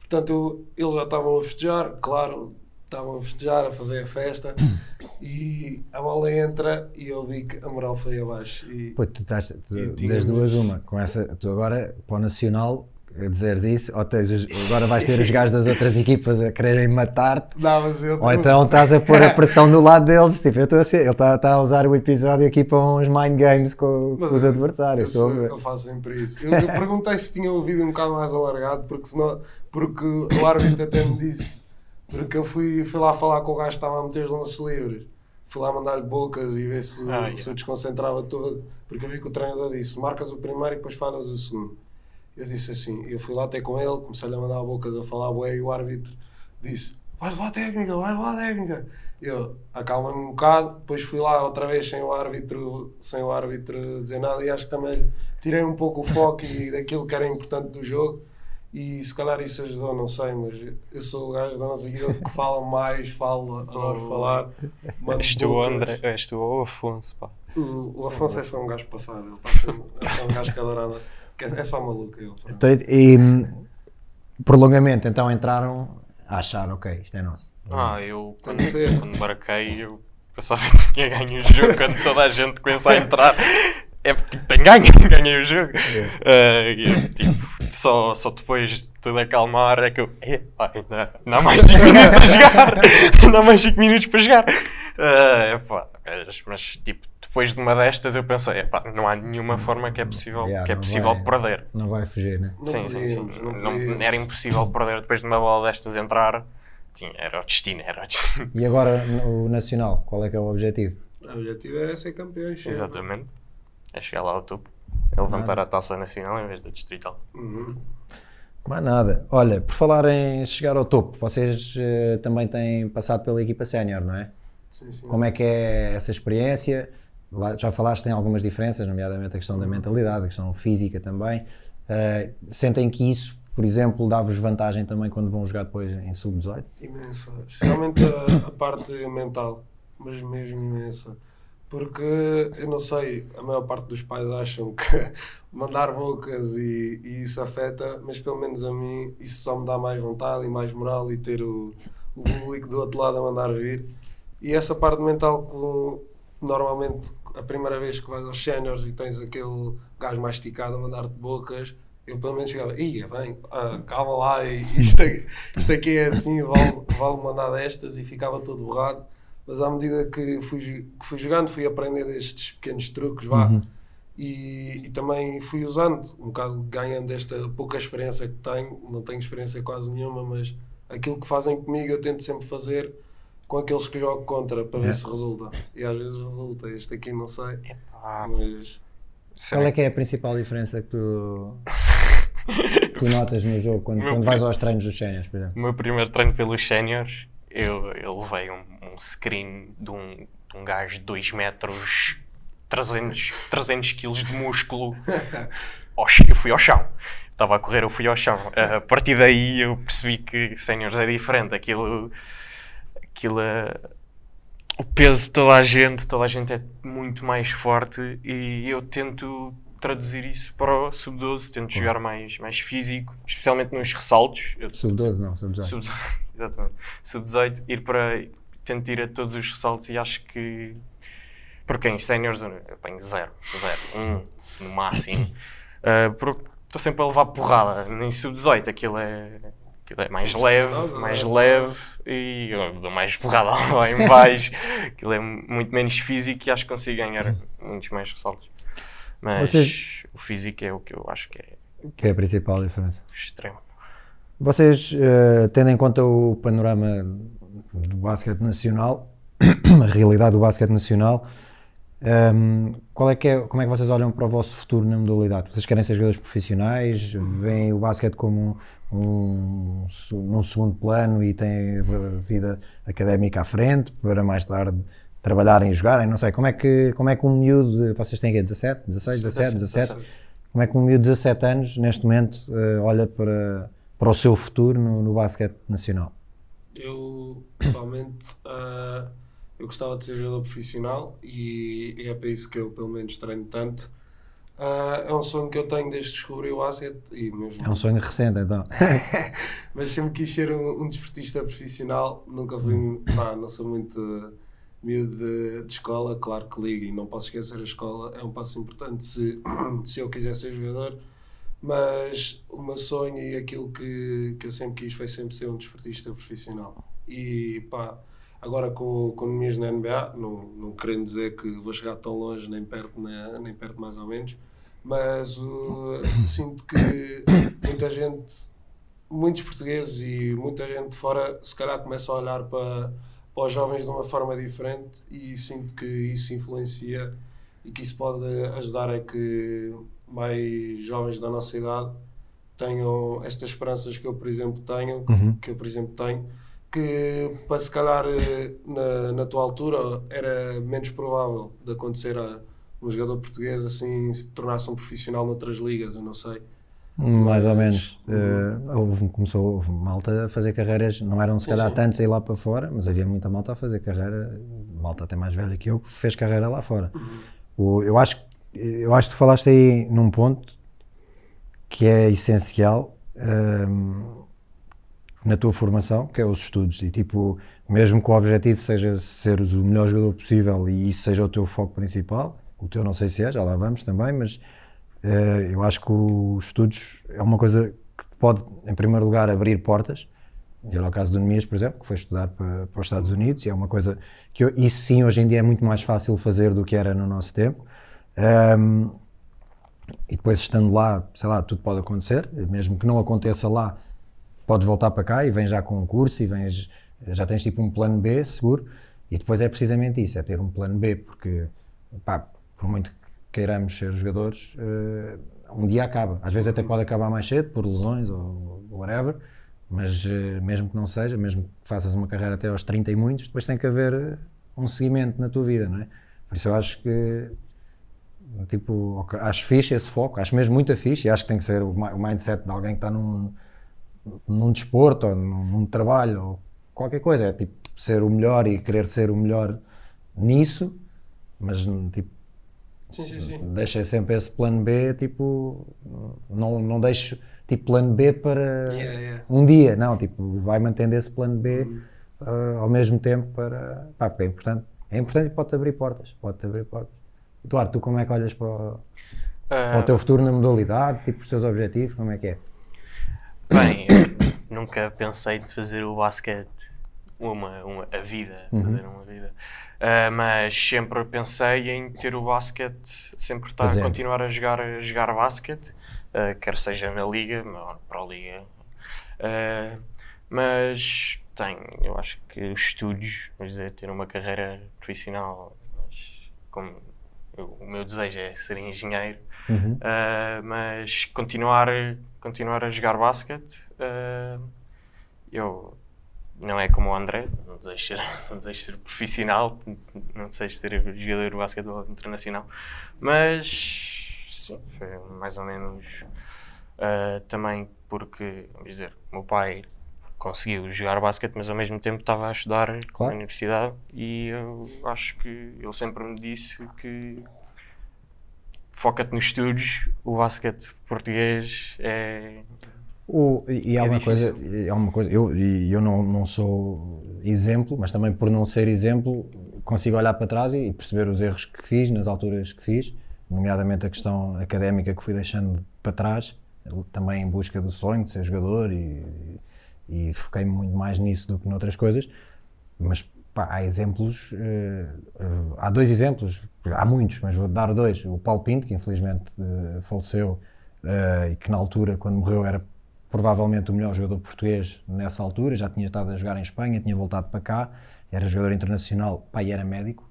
Speaker 4: Portanto, eu- eles já estavam a festejar, claro, estavam a festejar, a fazer a festa, e a bola entra e eu vi que a moral foi abaixo. E,
Speaker 2: Pô, tu estás tu-
Speaker 4: E
Speaker 2: das duas uma, com essa, tu agora para o Nacional a dizeres isso, ou tens agora vais ter os gajos das outras equipas a quererem matar-te,
Speaker 4: eu-
Speaker 2: ou então estás a pôr a pressão no lado deles, tipo, eu estou a ser, ele está, está a usar o episódio aqui para uns mind games com, com os
Speaker 4: eu-
Speaker 2: adversários,
Speaker 4: Eu,
Speaker 2: ver.
Speaker 4: eu faço sempre isso. Eu, eu perguntei se tinha ouvido um bocado mais alargado, porque senão, porque o árbitro até me disse, porque eu fui, fui lá falar com o gajo que estava a meter os lances livres. Fui lá mandar-lhe bocas e ver se,
Speaker 3: Ah,
Speaker 4: se
Speaker 3: yeah.
Speaker 4: eu desconcentrava todo, porque eu vi que o treinador disse: marcas o primeiro e depois falhas o segundo. Eu disse assim, eu fui lá até com ele, comecei-lhe a mandar bocas a falar bué e o árbitro disse: vais lá técnica, vais lá técnica. Eu acalma-me um bocado, depois fui lá outra vez sem o árbitro, sem o árbitro dizer nada e acho que também tirei um pouco o foco e daquilo que era importante do jogo e se calhar isso ajudou, não sei, mas eu sou o gajo da nossa equipa que fala mais, falo, adoro
Speaker 3: Oh.
Speaker 4: falar.
Speaker 3: És tu. André, és tu o Afonso, pá.
Speaker 4: O, o Afonso é só um gajo passado, ele está sempre, é só um gajo que adora andar. que É é só maluco pronto.
Speaker 2: Então, E hum, prolongamento, então entraram a achar, ok, isto é nosso.
Speaker 3: Ah, eu
Speaker 4: Tem
Speaker 3: quando, quando marquei, eu pensava que tinha ganho o jogo quando toda a gente começa a entrar. É tipo, tem ganho, ganhei o jogo. Ah, e eu, tipo, só, só depois de tudo acalmar é que eu. Epá, ainda, ainda há mais 5 minutos a jogar! Ainda há mais 5 minutos para jogar! Ah, epá, mas, mas, tipo, depois de uma destas eu pensei, epá, não há nenhuma forma que é possível,
Speaker 2: Yeah,
Speaker 3: que é possível
Speaker 2: vai-
Speaker 3: perder.
Speaker 2: Não vai fugir, né?
Speaker 4: Não
Speaker 3: sim, sim, sim.
Speaker 4: não
Speaker 3: Não- era impossível perder depois de uma bola destas entrar. Tinha, era o destino, era o destino.
Speaker 2: E agora o Nacional, qual é que é o objetivo?
Speaker 4: O objetivo é ser campeões.
Speaker 3: Exatamente. É chegar lá ao topo. É levantar a taça nacional em vez da distrital.
Speaker 4: Uhum.
Speaker 2: Mais nada. Olha, por falar em chegar ao topo, vocês eh, também têm passado pela equipa sénior, não é?
Speaker 4: Sim, sim.
Speaker 2: Como é que é essa experiência? Já falaste, tem algumas diferenças, nomeadamente a questão da mentalidade, a questão física também. Eh, sentem que isso, por exemplo, dá-vos vantagem também quando vão jogar depois em sub-18?
Speaker 4: Imensa. Especialmente a, a parte mental, mas mesmo imensa. Porque, eu não sei, a maior parte dos pais acham que mandar bocas e, e isso afeta, mas pelo menos a mim isso só me dá mais vontade e mais moral e ter o, o público do outro lado a mandar vir. E essa parte mental que normalmente a primeira vez que vais aos séniores e tens aquele gajo mais esticado a mandar-te bocas, eu pelo menos chegava, ia bem, ah, calma lá, e isto, aqui- isto aqui é assim, vale, vale mandar destas e ficava todo borrado. Mas à medida que fui, que fui jogando, fui aprendendo estes pequenos truques, vá,
Speaker 2: Uhum.
Speaker 4: e, e também fui usando, um bocado ganhando esta pouca experiência que tenho, não tenho experiência quase nenhuma, mas aquilo que fazem comigo eu tento sempre fazer com aqueles que jogo contra para ver
Speaker 2: É.
Speaker 4: se resulta. E às vezes resulta, este aqui não sei,
Speaker 3: Ah,
Speaker 4: mas
Speaker 2: Qual é que é a principal diferença que tu, tu notas no jogo quando, quando vais aos treinos dos séniores, por exemplo?
Speaker 3: O meu primeiro treino pelos séniores, eu, eu levei um, um screen de um, de um gajo de 2 metros, 300, 300 quilos de músculo. Eu fui ao chão. Estava a correr, eu fui ao chão. A partir daí eu percebi que séniores é diferente. Aquilo. Aquilo é- o peso de toda a gente, toda a gente é muito mais forte e eu tento traduzir isso para o sub-12, tento jogar mais, mais físico, especialmente nos ressaltos. Eu-
Speaker 2: Sub-12 não, sub-18.
Speaker 3: Sub exatamente. Sub-18, ir para. Tento ir a todos os ressaltos e acho que. Porque em séniores eu apanho zero, zero, um no máximo. Porque estou sempre a levar porrada. Nem sub-18 aquilo é. Aquilo é mais leve, mais
Speaker 4: não
Speaker 3: leve e eu dou mais porrada lá em baixo. Aquilo é muito menos físico e acho que consigo ganhar muitos mais ressaltos. Mas
Speaker 2: Vocês-
Speaker 3: o físico é o que eu acho que é
Speaker 2: Que é a principal diferença.
Speaker 3: extremo.
Speaker 2: Vocês, eh, tendo em conta o panorama do basquete nacional, a realidade do basquete nacional, ehm, qual é que é, como é que vocês olham para o vosso futuro na modalidade? Vocês querem ser jogadores profissionais? Veem o basquete como um, um, num segundo plano e têm a vida académica à frente para mais tarde trabalharem e jogarem? Não sei, como é que, como é que um miúdo, de- vocês têm quê? 17, 16, 17, 17? Como é que um miúdo de 17 anos, neste momento, eh, olha para, para o seu futuro no, no basquete nacional?
Speaker 4: Eu, pessoalmente, uh, eu gostava de ser jogador profissional e, e, é para isso que eu, pelo menos, treino tanto. Uh, é um sonho que eu tenho desde que descobri o basquete e mesmo...
Speaker 2: É um sonho recente, então.
Speaker 4: Mas sempre quis ser um, um desportista profissional, nunca fui, pá, não sou muito miúdo de, de, escola, claro que ligo e não posso esquecer a escola, é um passo importante se, se eu quiser ser jogador, mas o meu sonho e aquilo que, que eu sempre quis foi sempre ser um desportista profissional. E pá, agora com, com minhas na NBA, não, não querendo dizer que vou chegar tão longe, nem perto, nem, nem perto mais ou menos, mas uh, sinto que muita gente, muitos portugueses e muita gente de fora, se calhar começa a olhar para para os jovens de uma forma diferente e sinto que isso influencia e que isso pode ajudar a que mais jovens da nossa idade tenham estas esperanças que eu, por exemplo, tenho, uhum. que eu, por exemplo, tenho, que para se calhar na, na tua altura era menos provável de acontecer a um jogador português assim se tornasse um profissional noutras ligas, eu não sei.
Speaker 2: Mais ou menos. Uh, houve, começou houve malta a fazer carreiras, não eram se calhar tantos a ir lá para fora, mas havia muita malta a fazer carreira, malta até mais velha que eu, que fez carreira lá fora. Uhum. O, eu, acho, eu acho que tu falaste aí num ponto que é essencial um, na tua formação, que é os estudos. E tipo, mesmo que o objetivo seja seres o melhor jogador possível e isso seja o teu foco principal, o teu não sei se é, já lá vamos também, mas eh, eu acho que os estudos é uma coisa que pode, em primeiro lugar, abrir portas. E era o caso do Nemias, por exemplo, que foi estudar para, para, os Estados Unidos, e é uma coisa que eu, isso sim hoje em dia é muito mais fácil fazer do que era no nosso tempo. Um, e depois estando lá, sei lá, tudo pode acontecer, mesmo que não aconteça lá, podes voltar para cá e vens já com um curso e vens, já tens tipo um plano B seguro. E depois é precisamente isso, é ter um plano B, porque pá, por muito queiramos ser jogadores, uh, um dia acaba. Às vezes até pode acabar mais cedo, por lesões ou whatever, mas uh, mesmo que não seja, mesmo que faças uma carreira até aos 30 e muitos, depois tem que haver eh, um seguimento na tua vida, não é? Por isso eu acho que, tipo, acho fixe esse foco, acho mesmo muito fixe e acho que tem que ser o mindset de alguém que está num, num desporto ou num, num trabalho ou qualquer coisa, é tipo ser o melhor e querer ser o melhor nisso, mas tipo
Speaker 4: Sim, sim, sim.
Speaker 2: Deixei sempre esse plano B, tipo, não, não deixo tipo plano B para
Speaker 4: yeah, yeah.
Speaker 2: um dia, não, tipo, vai mantendo esse plano B uhum. uh, ao mesmo tempo para, pá, porque é importante, é importante e pode-te abrir portas, pode-te abrir portas. Eduardo, tu como é que olhas para o, uh, para o teu futuro na modalidade, tipo, os teus objetivos, como é que é?
Speaker 3: Bem, nunca pensei de fazer o basquete uma, uma, a vida, uhum. fazer uma vida. Uh, mas sempre pensei em ter o basquete, sempre estar a continuar a jogar, a jogar basquete, uh, quer seja na liga, ou para a liga. Uh, mas tenho, eu acho que os estudos, vamos dizer, ter uma carreira profissional, mas como eu, o meu desejo é ser engenheiro, uhum. mas continuar, continuar a jogar basquete, eu não é como o André, não desejo ser, não desejo ser profissional, não desejo ser jogador de basquetebol internacional, mas sim, foi mais ou menos uh, também porque, vamos dizer, o meu pai conseguiu jogar basquete, mas ao mesmo tempo estava a estudar claro. na universidade e eu acho que ele sempre me disse que foca-te nos estudos, o basquete português é
Speaker 2: o, e há é uma coisa, é uma coisa, eu, eu não, não sou exemplo, mas também por não ser exemplo, consigo olhar para trás e perceber os erros que fiz nas alturas que fiz, nomeadamente a questão académica que fui deixando para trás, também em busca do sonho de ser jogador e, e foquei-me muito mais nisso do que noutras coisas. Mas pá, há exemplos, uh, há dois exemplos, há muitos, mas vou dar dois. O Paulo Pinto, que infelizmente uh, faleceu e que na altura, quando morreu, era provavelmente o melhor jogador português nessa altura, já tinha estado a jogar em Espanha, tinha voltado para cá, era jogador internacional, pai era médico,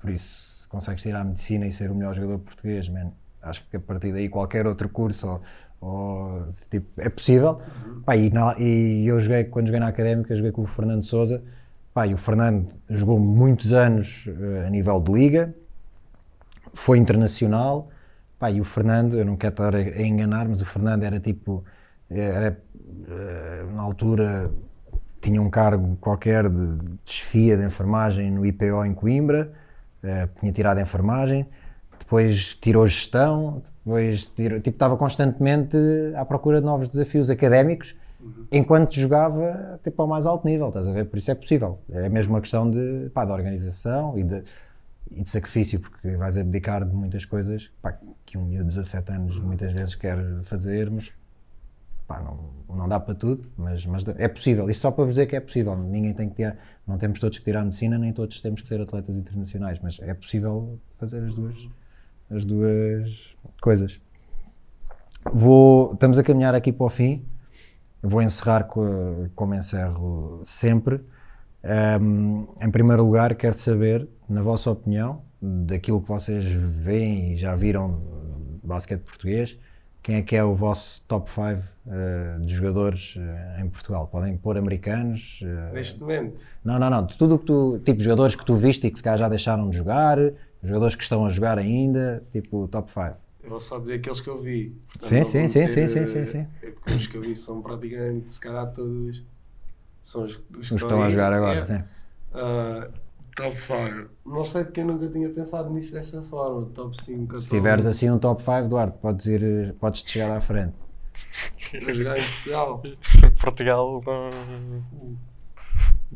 Speaker 2: por isso se consegues tirar a medicina e ser o melhor jogador português, man, acho que a partir daí qualquer outro curso ou, ou, tipo, é possível. Uhum. Pá, e, na, e, eu joguei, quando joguei na Académica, joguei com o Fernando Souza, pá, e o Fernando jogou muitos anos uh, a nível de liga, foi internacional, Pá, e o Fernando, eu não quero estar a enganar, mas o Fernando era tipo, era eh, na altura tinha um cargo qualquer de desfia de enfermagem no IPO em Coimbra, eh, tinha tirado a enfermagem, depois tirou gestão, depois tirou, tipo, estava constantemente à procura de novos desafios académicos, enquanto jogava tipo, ao mais alto nível, estás a ver? Por isso é possível. É mesmo uma questão de, pá, de organização e de, e de sacrifício, porque vais abdicar de muitas coisas pá, que um miúdo de 17 anos muitas vezes quer fazer, mas pá, não, não dá para tudo, mas, mas é possível. Isto só para vos dizer que é possível. Ninguém tem que tirar, não temos todos que tirar medicina, nem todos temos que ser atletas internacionais, mas é possível fazer as duas, as duas coisas. Vou, estamos a caminhar aqui para o fim. Vou encerrar co- como encerro sempre. Ahm, em primeiro lugar, quero saber, na vossa opinião, daquilo que vocês veem e já viram de basquete português, quem é que é o vosso top 5 de jogadores eh, em Portugal? Podem pôr americanos? eh,
Speaker 4: Neste momento,
Speaker 2: não, não, não. Tudo que tu. Tipo, jogadores que tu viste e que se calhar já deixaram de jogar, jogadores que estão a jogar ainda, tipo, top 5.
Speaker 4: eu vou só dizer aqueles que eu vi. Portanto,
Speaker 2: Sim, sim, sim, sim, sim, sim, sim.
Speaker 4: é os que eu vi são praticamente, se calhar, todos. São os,
Speaker 2: Os que estão a jogar agora, sim.
Speaker 4: Ah, top 5. Não sei porque eu nunca tinha pensado nisso dessa forma. Top 5.
Speaker 2: Se tiveres assim um top 5, Duarte, podes ir, podes te chegar à frente.
Speaker 4: a jogar em Portugal.
Speaker 3: Portugal.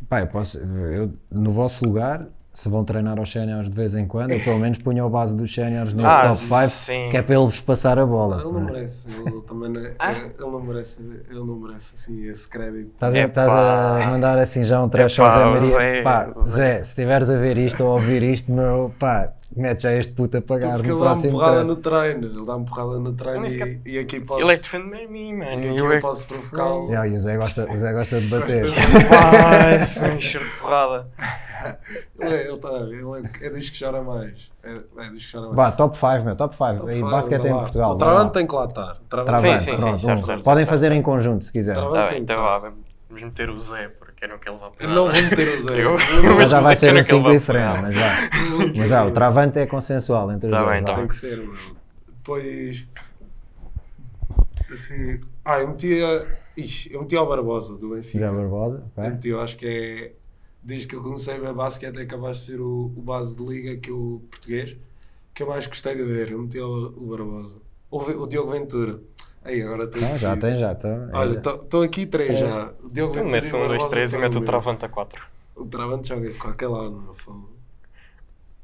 Speaker 2: Pá, eu posso, eu, no vosso lugar, se vão treinar aos séniores de vez em quando, eu pelo menos punho a base dos séniores nesse
Speaker 3: Ah,
Speaker 2: top 5,
Speaker 3: sim.
Speaker 2: que é para ele-vos passar a bola.
Speaker 4: Ele não
Speaker 2: não é?
Speaker 4: merece. Ele também não, é- ele não merece. Ele não merece assim esse crédito.
Speaker 2: Estás a, estás a mandar assim já um trash ao
Speaker 3: Epá,
Speaker 2: Zé
Speaker 3: o
Speaker 2: Maria.
Speaker 3: Zé-
Speaker 2: pá,
Speaker 3: Zé-
Speaker 2: Zé, se estiveres a ver isto ou a ouvir isto, meu, pá, mete já este puto a pagar
Speaker 4: Porque
Speaker 2: no próximo
Speaker 4: porrada
Speaker 2: treino.
Speaker 4: no treino. Ele dá-me porrada no treino
Speaker 3: nem sequer-
Speaker 4: e, e aqui posso.
Speaker 3: Ele é que defende-me a mim, mano.
Speaker 4: e aqui
Speaker 3: Eu
Speaker 4: eu
Speaker 3: é
Speaker 4: posso provocá-lo.
Speaker 2: Yeah, e o Zé gosta, o Zé gosta de bater.
Speaker 3: Vai, sou um encher de porrada.
Speaker 4: Ele, é, ele, tá, ele é, é dos que chora mais. É, é dos que chora mais.
Speaker 2: Vá, top 5, meu, top 5.
Speaker 4: Top
Speaker 2: Aí,
Speaker 4: five,
Speaker 2: basquete em. Portugal.
Speaker 4: O. Travante tem que lá estar. O Travante-
Speaker 2: Travando,
Speaker 3: Sim, sim,
Speaker 2: pronto,
Speaker 3: sim, certo, certo,
Speaker 2: Podem
Speaker 3: certo,
Speaker 2: fazer
Speaker 3: certo.
Speaker 2: em conjunto se quiserem.
Speaker 3: Tá bem, então vá, vamos meter o Zé, porque eu não quero levar
Speaker 4: Eu não vou meter o Zé.
Speaker 3: Eu-
Speaker 4: Eu
Speaker 2: Mas já vai ser um
Speaker 3: que
Speaker 2: 5
Speaker 3: ele vai
Speaker 2: diferente, mas já. Mas já, o travante é consensual entre os
Speaker 3: Tá
Speaker 2: dois.
Speaker 3: bem, tá
Speaker 2: vá.
Speaker 4: Tem que ser, meu. Depois. Assim. Ah, eu metia. Ixi, eu metia o Barbosa do Benfica.
Speaker 2: Já Barbosa,
Speaker 4: Eu meti, eu acho que é. Desde que eu comecei a ver basquete, é capaz de ser o, o base de liga que o português que eu mais gostei de ver. Eu meti o, o Barbosa. O, o Diogo Ventura. Aí, agora tenho
Speaker 2: Ah, já tem, já então.
Speaker 4: Olha, estão aqui três
Speaker 2: Três.
Speaker 4: já. O Diogo Ventura.
Speaker 3: metes
Speaker 4: o
Speaker 3: um, dois, três e metes o. Travante a quatro.
Speaker 4: O Travante joga com aquele lado, não falo.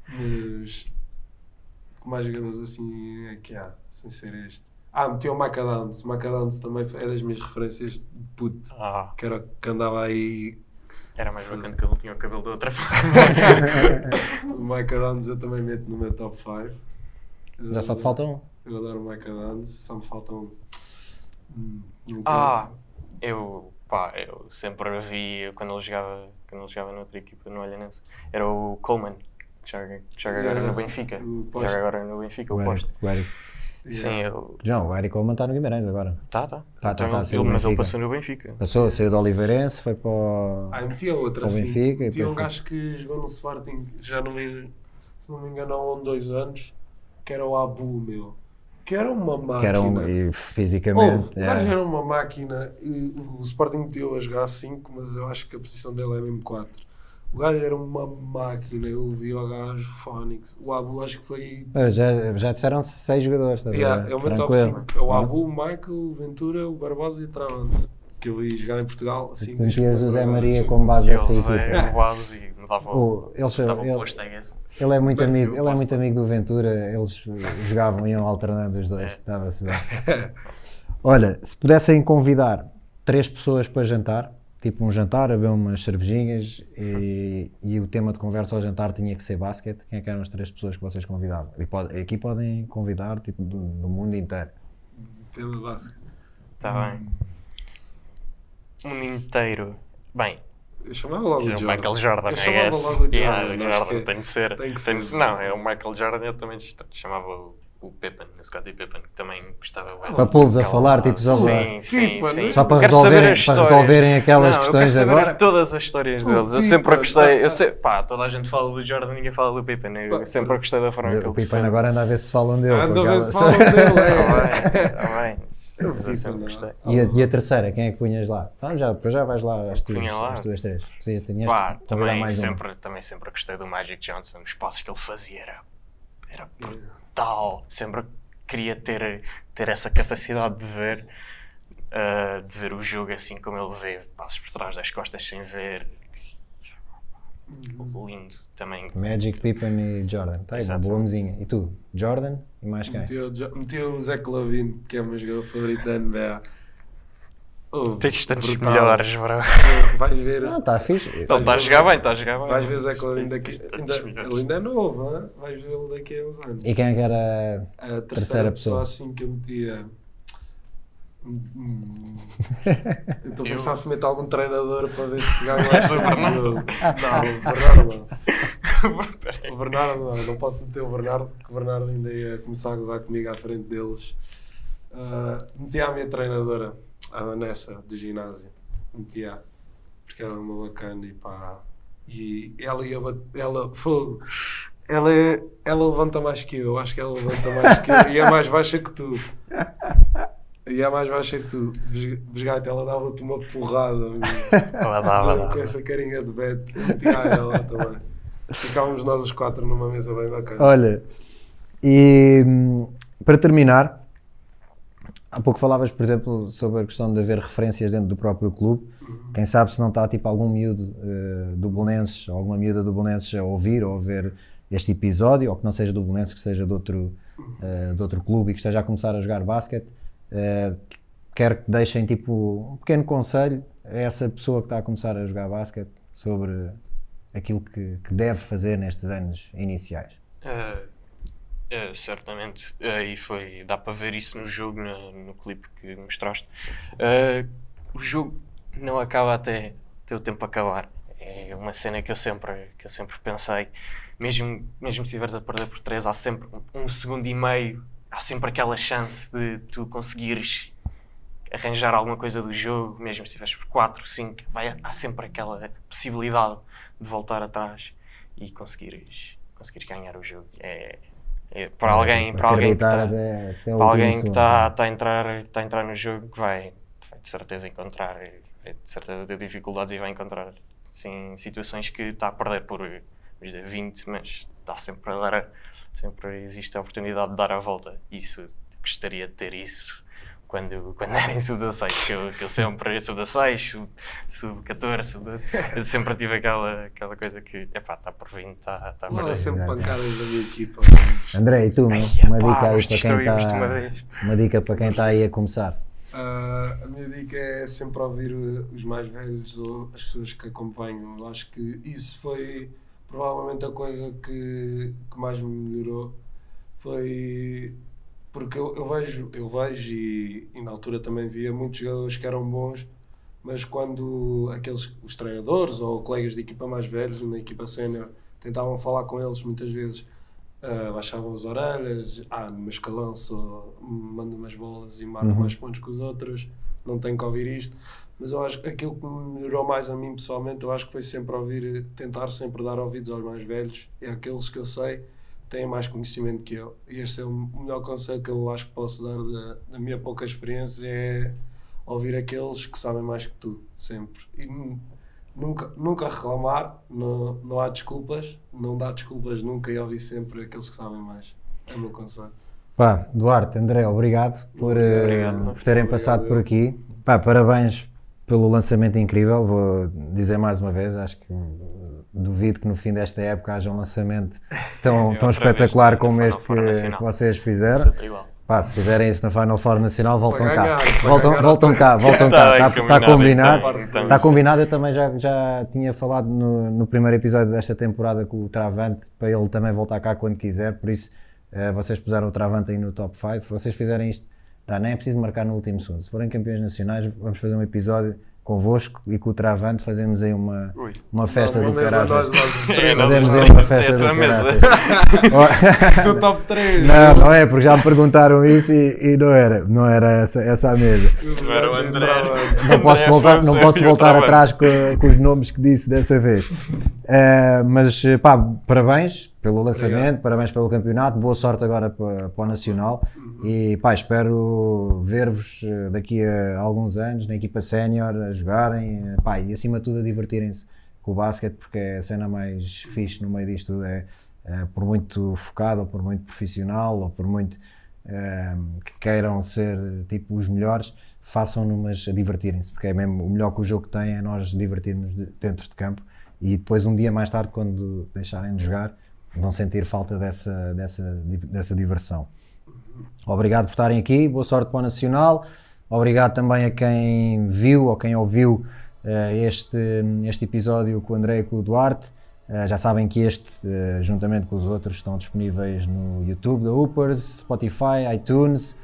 Speaker 4: Mas. Que mais jogadores assim é que há, sem ser este? Ah, meti o Downs. O Downs também é das minhas referências de puto.
Speaker 3: Ah,
Speaker 4: Que era o que andava aí.
Speaker 3: Era mais bacana que ele tinha o cabelo de outra forma.
Speaker 4: O Micah Downs eu também meto no meu top 5.
Speaker 2: Já só te falta um.
Speaker 4: Eu adoro o Micah Downs, só me faltam. Hum, não
Speaker 3: Ah, eu, pá, eu sempre vi quando ele jogava, quando ele jogava noutra equipa no Olhanense. Era o Coleman, que joga, que joga agora no Benfica. Joga agora no Benfica,
Speaker 2: O
Speaker 3: o Sim, ele.
Speaker 2: Não, o Eric Coleman está no Guimarães agora.
Speaker 3: Tá, tá.
Speaker 2: Tá, tá,
Speaker 3: Então
Speaker 2: tá,
Speaker 3: ele- mas ele passou no Benfica.
Speaker 2: Passou, saiu do Oliveirense, foi para o.
Speaker 4: Ah, eu metia outra, sim.
Speaker 2: Benfica e
Speaker 4: Metia um gajo que jogou no Sporting, já não me, se não me engano, há um, dois anos, que era o Abu, meu. Que era uma máquina.
Speaker 2: que era um. E fisicamente.
Speaker 4: Ouve, o gajo
Speaker 2: é.
Speaker 4: era uma máquina e o Sporting meteu a jogar 5, mas eu acho que a posição dele é mesmo 4. O gajo era uma máquina, eu vi o gajo Fónix. O Abu acho que foi.
Speaker 2: Ah, Já, já disseram seis jogadores. a
Speaker 4: Yeah, é o meu top
Speaker 2: Tranquilo.
Speaker 4: 5. É o Abu, o Michael, o Ventura, o Barbosa e o Travante. Que eu vi jogar em Portugal. Assim,
Speaker 2: Tu metias o Zé Maria como base dessa
Speaker 3: ele
Speaker 2: equipa.
Speaker 3: O base e dava,
Speaker 2: O- eles,
Speaker 3: dava o
Speaker 2: ele,
Speaker 3: posto, I guess.
Speaker 2: ele é muito
Speaker 4: Bem,
Speaker 2: amigo, ele é muito amigo do Ventura, eles jogavam e iam alternando os dois.
Speaker 3: É.
Speaker 2: Estava-se bem. Olha, se pudessem convidar três pessoas para jantar, tipo um jantar, a beber umas cervejinhas e, e o tema de conversa ao jantar tinha que ser basquete, quem é que eram as três pessoas que vocês convidavam? E pode- aqui podem convidar tipo, do, do mundo inteiro.
Speaker 4: Pela base.
Speaker 3: Tá bem. O mundo inteiro. Bem,
Speaker 4: Eu chamava logo o
Speaker 3: é
Speaker 4: Jordan.
Speaker 3: Michael Jordan,
Speaker 4: Eu chamava
Speaker 3: guess.
Speaker 4: logo o Jordan.
Speaker 3: Yeah, Jordan
Speaker 4: que
Speaker 3: tem de ser.
Speaker 4: tem que
Speaker 3: Tem de
Speaker 4: ser.
Speaker 3: ser. Não, é o Michael Jordan, eu também chamava o, o Pippen, o Scottie Pippen, que também gostava. bué
Speaker 2: Para pô-los a falar, tipo, só para-
Speaker 3: Sim, sim, sim.
Speaker 2: Só para resolverem-
Speaker 3: saber as
Speaker 2: para resolverem aquelas
Speaker 3: Não,
Speaker 2: questões
Speaker 3: eu quero saber
Speaker 2: agora.
Speaker 3: todas as histórias deles. Eu sempre gostei. Eu sei, pá, toda a gente fala do Jordan, ninguém fala do Pippen. Eu
Speaker 4: Pá,
Speaker 3: sempre gostei da forma que
Speaker 2: O
Speaker 3: defende.
Speaker 2: agora anda a ver se falam dele.
Speaker 4: Anda a ver se falam dele,
Speaker 3: Tá
Speaker 4: é.
Speaker 3: bem, tá bem.
Speaker 4: Eu
Speaker 3: eu gostei.
Speaker 2: E a, e a terceira, quem é que punhas lá? Então, já, depois já vais lá às tuas,
Speaker 3: lá.
Speaker 2: às tuas três. Tinhas-
Speaker 3: Pá, também sempre, também sempre gostei do Magic Johnson, os passos que ele fazia era, era brutal. Sempre queria ter, ter essa capacidade de ver, ah, de ver o jogo assim como ele vê, passos por trás das costas sem ver. Lindo também.
Speaker 2: Magic, Pippen e Jordan. Tá aí, boa mesinha. E tu? Jordan e mais quem?
Speaker 4: Metia o Zé Clavino, que é o meu jogador favorito da NBA. Oh,
Speaker 3: Tens tantos
Speaker 4: brutal.
Speaker 3: melhores, bro.
Speaker 4: Vais ver.
Speaker 2: Não, está fixe.
Speaker 3: Ele está a jogar bem, está a jogar bem.
Speaker 4: Vais ver o Zé daqui.
Speaker 3: Tantos
Speaker 4: Ainda, ele ainda é novo, hein? vais vê-lo daqui a uns anos.
Speaker 2: E quem é que era.
Speaker 4: A terceira,
Speaker 2: Terceira pessoa.
Speaker 4: pessoa assim que eu metia. Hum, Eu estou a
Speaker 3: Eu-
Speaker 4: pensar se meto algum treinador para ver se ganha mais o jogo. Não, o Bernardo não. O Bernardo não, não posso meter o Bernardo, porque o Bernardo ainda ia começar a gozar comigo à frente deles. Ah, metia a minha treinadora, a Vanessa, do ginásio. Metia, porque ela é uma bacana e pá. E ela ia ela fogo. Ela, ela levanta mais que eu, eu acho que ela levanta mais que eu e é mais baixa que tu. E é mais baixa que tu. Bes- Besgaita, ela dava-te uma porrada.
Speaker 3: Ela dava,
Speaker 4: Com
Speaker 3: dava.
Speaker 4: essa carinha de Beto, metia ela também. Ficávamos nós os quatro numa mesa bem bacana.
Speaker 2: Olha, e hum, para terminar, há pouco falavas, por exemplo, sobre a questão de haver referências dentro do próprio clube. Quem sabe se não está tipo algum miúdo eh, do Belenenses, alguma miúda do Belenenses a ouvir ou a ver este episódio, ou que não seja do Belenenses, que seja de outro, eh, de outro clube e que esteja a começar a jogar basquete, eh, quero que deixem tipo um pequeno conselho a essa pessoa que está a começar a jogar basquete sobre aquilo que, que deve fazer nestes anos iniciais.
Speaker 3: Uh, uh, certamente, uh, e foi, dá para ver isso no jogo, no, no clipe que mostraste. Uh, o jogo não acaba até, até o tempo acabar. É uma cena que eu sempre, que eu sempre pensei. Mesmo, mesmo se estiveres a perder por 3, há sempre um segundo e meio, há sempre aquela chance de tu conseguires arranjar alguma coisa do jogo, mesmo se estiveres por 4, 5, vai, há sempre aquela possibilidade de voltar atrás e conseguires, conseguires ganhar o jogo. É, para alguém, para alguém que está,
Speaker 2: até o
Speaker 3: para alguém que está, está a entrar, está a entrar no jogo, vai, vai de certeza encontrar, vai de certeza ter dificuldades e vai encontrar sim, situações que está a perder por vamos dizer, 20, mas dá sempre a dar, sempre existe a oportunidade de dar a volta. Isso gostaria de ter isso quando, quando era em sub-16, que eu, que eu sempre, sub-16, sub-14, sub-12, eu sempre tive aquela, aquela coisa que, epá, está por 20, está, está a
Speaker 4: Lá
Speaker 3: perder.
Speaker 4: sempre pancadas da minha equipa.
Speaker 2: André, e tu?
Speaker 3: Ai,
Speaker 2: uma dica aí para quem está.
Speaker 3: vez.
Speaker 2: Uma dica para quem está aí a começar.
Speaker 4: Ah, a minha dica é sempre ouvir uh, os mais velhos ou as pessoas que acompanham. Eu acho que isso foi provavelmente a coisa que, que mais me melhorou. Foi porque eu, eu vejo, eu vejo e, e na altura também via muitos jogadores que eram bons, mas quando aqueles os treinadores ou colegas de equipa mais velhos na equipa sénior tentavam falar com eles muitas vezes ah, baixavam as orelhas, ah, no meu escalão só manda umas bolas e marca
Speaker 2: Uhum.
Speaker 4: mais pontos que os outros, não tenho que ouvir isto. Mas eu acho que aquilo que me melhorou mais a mim pessoalmente, eu acho que foi sempre ouvir, tentar sempre dar ouvidos aos mais velhos e àqueles que eu sei têm mais conhecimento que eu. E este é o melhor conselho que eu acho que posso dar da, da minha pouca experiência é ouvir aqueles que sabem mais que tu, sempre. E nu- nunca, nunca reclamar, não, não há desculpas, não dá desculpas nunca e ouvir sempre aqueles que sabem mais. É o meu conselho.
Speaker 2: Pá, Duarte, André, obrigado por, eh,
Speaker 3: Obrigado.
Speaker 2: por terem
Speaker 4: Obrigado,
Speaker 2: passado
Speaker 4: eu.
Speaker 2: por aqui. Pá, parabéns pelo lançamento incrível. Vou dizer mais uma vez, acho que duvido que no fim desta época haja um lançamento tão,
Speaker 3: É
Speaker 2: tão espetacular como este que, que vocês fizeram.
Speaker 3: Igual.
Speaker 2: Pá, se fizerem isso na Final Four Nacional, voltam cá. voltam, voltam cá, voltam
Speaker 3: Tá
Speaker 2: cá.
Speaker 3: bem
Speaker 2: Está
Speaker 3: combinado,
Speaker 2: combinado.
Speaker 3: então, então.
Speaker 2: Está combinado. Eu também já, já tinha falado no, no primeiro episódio desta temporada com o Travante para ele também voltar cá quando quiser. Por isso, eh, vocês puseram o Travante aí no top 5. Se vocês fizerem isto, tá, nem é preciso marcar no último segundo. Se forem campeões nacionais, vamos fazer um episódio convosco e com o Travante fazemos aí uma,
Speaker 3: Ui.
Speaker 2: uma festa
Speaker 4: Uma
Speaker 2: do
Speaker 4: mesa
Speaker 2: caralho.
Speaker 4: nós, nós os
Speaker 3: É, nós
Speaker 2: Fazemos
Speaker 3: os
Speaker 2: aí uma festa
Speaker 3: É
Speaker 2: do caralho.
Speaker 4: do top 3.
Speaker 2: Não, não é, porque já me perguntaram isso e, e não era, não era essa, essa a mesa.
Speaker 3: Não era o André.
Speaker 2: Não posso
Speaker 3: André
Speaker 2: voltar, não posso voltar atrás com, com os nomes que disse dessa vez. Eh, mas pá, parabéns pelo lançamento,
Speaker 4: Obrigado.
Speaker 2: parabéns pelo campeonato, boa sorte agora para, para o Nacional
Speaker 4: Uhum.
Speaker 2: e pá, espero ver-vos eh, daqui a alguns anos na equipa sénior a jogarem eh, pá, e acima de tudo a divertirem-se com o basquete porque é a cena mais fixe no meio disto tudo é eh, por muito focado ou por muito profissional ou por muito eh, que queiram ser tipo os melhores façam-no mas a divertirem-se porque é mesmo o melhor que o jogo tem é nós divertirmos de- dentro de campo e depois um dia mais tarde quando deixarem de jogar vão sentir falta dessa, dessa, dessa diversão. Obrigado por estarem aqui, boa sorte para o Nacional. Obrigado também a quem viu ou quem ouviu eh, este, este episódio com o André e com o Duarte. Eh, já sabem que este, eh, juntamente com os outros, estão disponíveis no YouTube da Hoopers, Spotify, iTunes,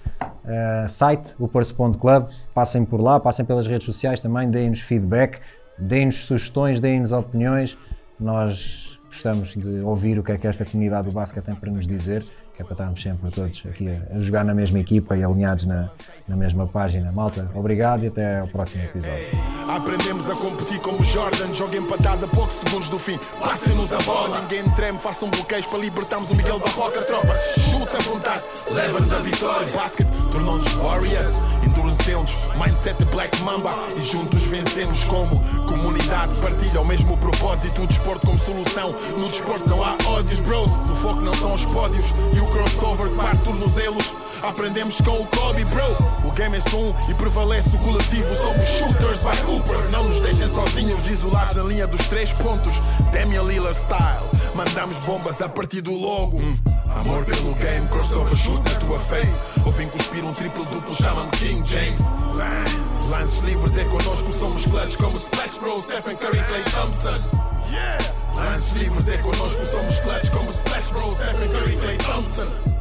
Speaker 2: site hoopers.club. Passem por lá, passem pelas redes sociais também, deem-nos feedback, deem-nos sugestões, deem-nos opiniões. Nós gostamos de ouvir o que é que esta comunidade do basquete tem para nos dizer, que é para estarmos sempre todos aqui a, a jogar na mesma equipa e alinhados na, na mesma página. Malta, obrigado e até ao próximo episódio.
Speaker 1: Aprendemos a competir como Jordan. Joga empatada a poucos segundos do fim. Passem-nos a bola. Ninguém treme, façam bloqueios para libertarmos o Miguel Barroca. Tropa, chuta à vontade. Leva-nos a vitória. Basket tornou-nos Warriors. Endurecemos. Mindset Black Mamba. E juntos vencemos como comunidade. Partilha o mesmo propósito. O desporto como solução. No desporto não há ódios, bros. O foco não são os pódios. E o crossover que parte tornozelos. Aprendemos com o Kobe, bro. O game é só e prevalece o coletivo. Somos shooters by hoopers. Não nos deixem sozinhos, isolados na linha dos três pontos. Damian Lillard style. Mandamos bombas a partir do logo. Hum. Amor pelo game, crossover shoot na tua face. Ou vim cuspir um triplo duplo, chama-me King James. Lance. Lances livres é connosco, somos clutch como Splash Bros, Stephen Curry, Clay Thompson. Yeah. Lances livres é connosco, somos clutch como Splash Bros, Stephen Curry, Clay Thompson.